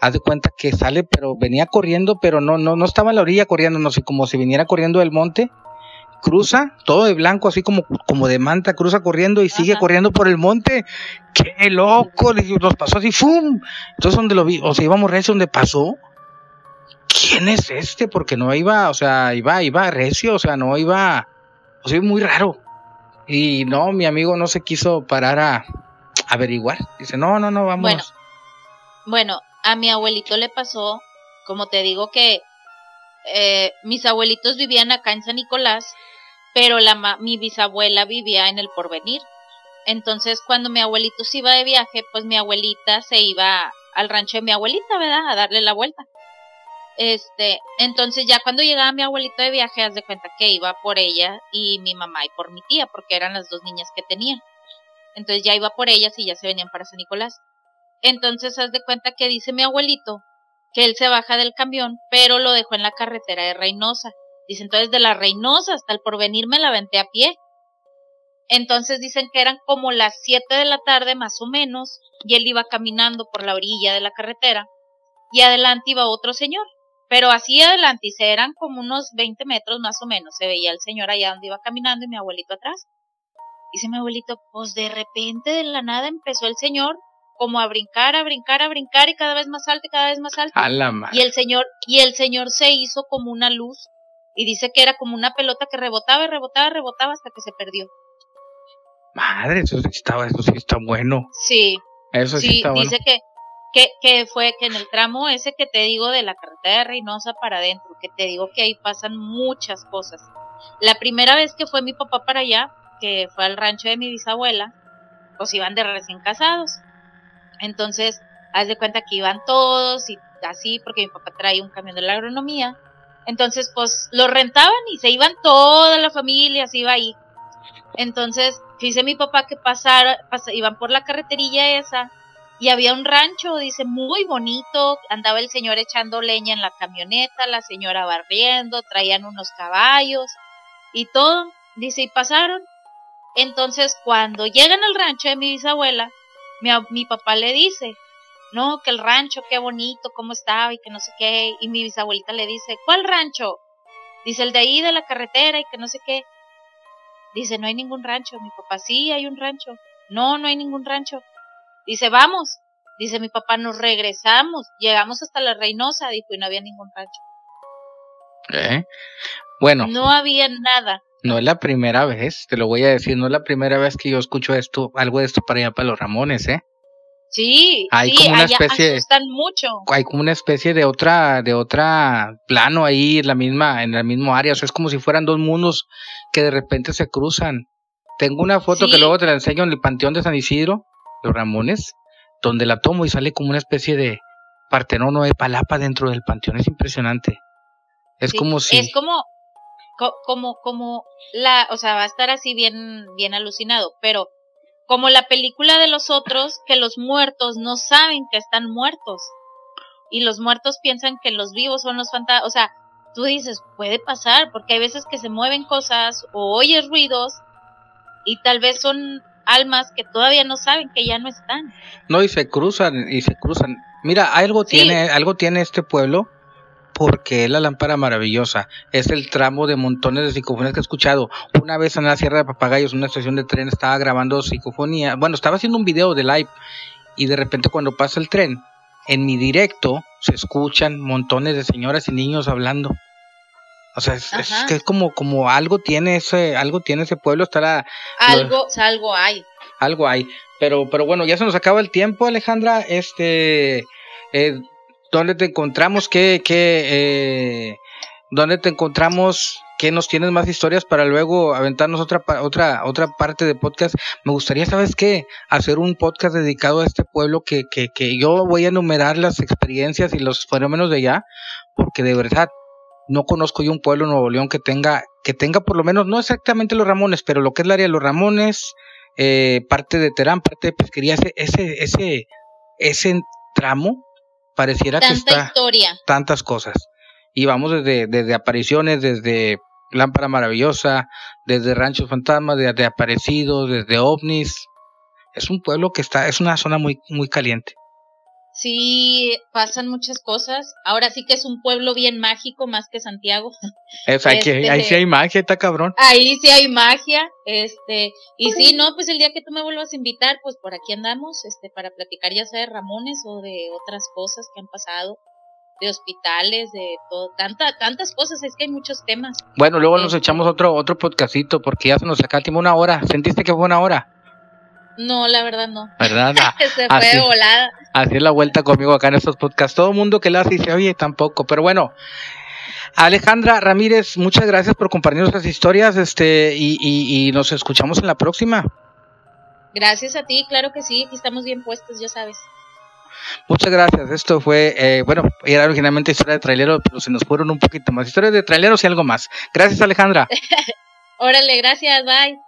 Speaker 1: haz de cuenta que sale, pero venía corriendo, pero no, no, no estaba en la orilla corriendo, no sé, como si viniera corriendo del monte, cruza, todo de blanco, así como, como de manta, cruza corriendo y sigue corriendo por el monte. ¡Qué loco! Nos pasó así, ¡fum! Entonces, donde lo vi, o sea, íbamos recio donde pasó. ¿Quién es este? Porque no iba, o sea, iba, iba recio, o sea, no iba, o sea, muy raro. Y no, mi amigo no se quiso parar a averiguar. Dice, no, no, no, vamos.
Speaker 2: Bueno, bueno a mi abuelito le pasó, como te digo que eh, mis abuelitos vivían acá en San Nicolás, pero la mi bisabuela vivía en el porvenir. Entonces, cuando mi abuelito se iba de viaje, pues mi abuelita se iba al rancho de mi abuelita, ¿verdad? A darle la vuelta. Este, entonces ya cuando llegaba mi abuelito de viaje, haz de cuenta que iba por ella y mi mamá y por mi tía, porque eran las dos niñas que tenían. Entonces ya iba por ellas y ya se venían para San Nicolás. Entonces haz de cuenta que dice mi abuelito que él se baja del camión, pero lo dejó en la carretera de Reynosa. Dice, entonces de la Reynosa hasta el porvenir me la aventé a pie. Entonces dicen que eran como las 7 de la tarde más o menos, y él iba caminando por la orilla de la carretera, y adelante iba otro señor. Pero así adelante, y se eran como unos 20 metros más o menos, se veía el señor allá donde iba caminando y mi abuelito atrás. Dice mi abuelito, pues de repente de la nada empezó el señor como a brincar, a brincar, a brincar y cada vez más alto y cada vez más alto. y el señor y el señor se hizo como una luz y dice que era como una pelota que rebotaba y rebotaba, rebotaba hasta que se perdió.
Speaker 1: Madre, eso sí está, eso sí está bueno.
Speaker 2: Sí.
Speaker 1: Eso sí, está
Speaker 2: dice que, que, que fue que en el tramo ese que te digo de la carretera de Reynosa para adentro, que te digo que ahí pasan muchas cosas. La primera vez que fue mi papá para allá, que fue al rancho de mi bisabuela, pues iban de recién casados. Entonces, haz de cuenta que iban todos y así, porque mi papá trae un camión de la agronomía. Entonces, pues lo rentaban y se iban toda la familia, se iba ahí. Entonces, dice mi papá que pasar, iban por la carreterilla esa y había un rancho, dice, muy bonito. Andaba el señor echando leña en la camioneta, la señora barriendo, traían unos caballos y todo. Dice, y pasaron. Entonces, cuando llegan al rancho de mi bisabuela, mi, papá le dice, no, que el rancho, qué bonito, cómo estaba y que no sé qué. Y mi bisabuelita le dice, ¿cuál rancho? Dice, el de ahí de la carretera y que no sé qué. Dice, no hay ningún rancho. Mi papá, sí, hay un rancho. No, no hay ningún rancho. Dice, vamos. Dice mi papá, nos regresamos. Llegamos hasta la Reynosa, dijo, y no había ningún rancho.
Speaker 1: ¿Eh? Bueno.
Speaker 2: No había nada.
Speaker 1: No es la primera vez, te lo voy a decir, no es la primera vez que yo escucho esto, algo de esto para allá para los Ramones, ¿eh?
Speaker 2: Sí, hay como una especie, mucho.
Speaker 1: Hay como una especie de otra, de otra plano ahí en la misma, en el mismo área, o sea, es como si fueran dos mundos que de repente se cruzan. Tengo una foto que luego te la enseño en el Panteón de San Isidro, los Ramones, donde la tomo y sale como una especie de Partenón o de Palapa dentro del panteón, es impresionante. Es como si...
Speaker 2: Es como, como, como la, o sea, va a estar así bien, bien alucinado, pero como la película de los otros, que los muertos no saben que están muertos. Y los muertos piensan que los vivos son los fantasmas. O sea, tú dices, puede pasar, porque hay veces que se mueven cosas o oyes ruidos y tal vez son almas que todavía no saben que ya no están.
Speaker 1: No, y se cruzan, y se cruzan. Mira, algo tiene, algo tiene este pueblo porque es la lámpara maravillosa. Es el tramo de montones de psicofonías que he escuchado. Una vez en la Sierra de Papagayos, una estación de tren, estaba grabando psicofonía. Bueno, estaba haciendo un video de live y de repente cuando pasa el tren, en mi directo se escuchan montones de señoras y niños hablando. O sea, es, que es como, como algo tiene ese, algo tiene ese pueblo, estará.
Speaker 2: Algo, algo hay.
Speaker 1: Algo hay. Pero, pero bueno, ya se nos acaba el tiempo, Alejandra. Este, eh, ¿Dónde te encontramos? ¿Qué, qué, eh, ¿Dónde te encontramos? ¿Qué nos tienes más historias para luego aventarnos otra, otra, otra parte de podcast? Me gustaría, ¿sabes qué? Hacer un podcast dedicado a este pueblo que, que, que yo voy a enumerar las experiencias y los fenómenos de allá, porque de verdad no conozco yo un pueblo en Nuevo León que tenga, que tenga por lo menos, no exactamente los Ramones, pero lo que es el área de los Ramones, eh, parte de Terán, parte de pesquería, ese, ese, ese, ese tramo pareciera que está
Speaker 2: historia.
Speaker 1: tantas cosas. Y vamos desde, desde apariciones, desde Lámpara Maravillosa, desde Ranchos Fantasmas, desde Aparecidos, desde OVNIs, es un pueblo que está, es una zona muy, muy caliente.
Speaker 2: Sí, pasan muchas cosas. Ahora sí que es un pueblo bien mágico más que Santiago. [laughs]
Speaker 1: Es, ahí sí hay magia, está cabrón.
Speaker 2: Ahí sí hay magia, este, y sí, no, pues el día que tú me vuelvas a invitar, pues por aquí andamos, este, para platicar ya sea de Ramones o de otras cosas que han pasado de hospitales, de todo, tanta, tantas cosas, es que hay muchos temas.
Speaker 1: Bueno, luego nos este echamos otro, otro podcastito, porque ya se nos saca una hora. ¿Sentiste que fue una hora?
Speaker 2: No, la verdad no.
Speaker 1: ¿Verdad? [laughs]
Speaker 2: se fue volada.
Speaker 1: Así es la vuelta conmigo acá en estos podcasts. Todo el mundo que la hace y se oye tampoco. Pero bueno, Alejandra Ramírez, muchas gracias por compartir nuestras historias este y, y, nos escuchamos en la próxima.
Speaker 2: Gracias a ti, claro que sí, aquí estamos bien puestos, ya sabes.
Speaker 1: Muchas gracias. Esto fue, eh, bueno, era originalmente historia de trailero, pero se nos fueron un poquito más. Historias de traileros y algo más. Gracias, Alejandra. [laughs]
Speaker 2: Órale, gracias, bye.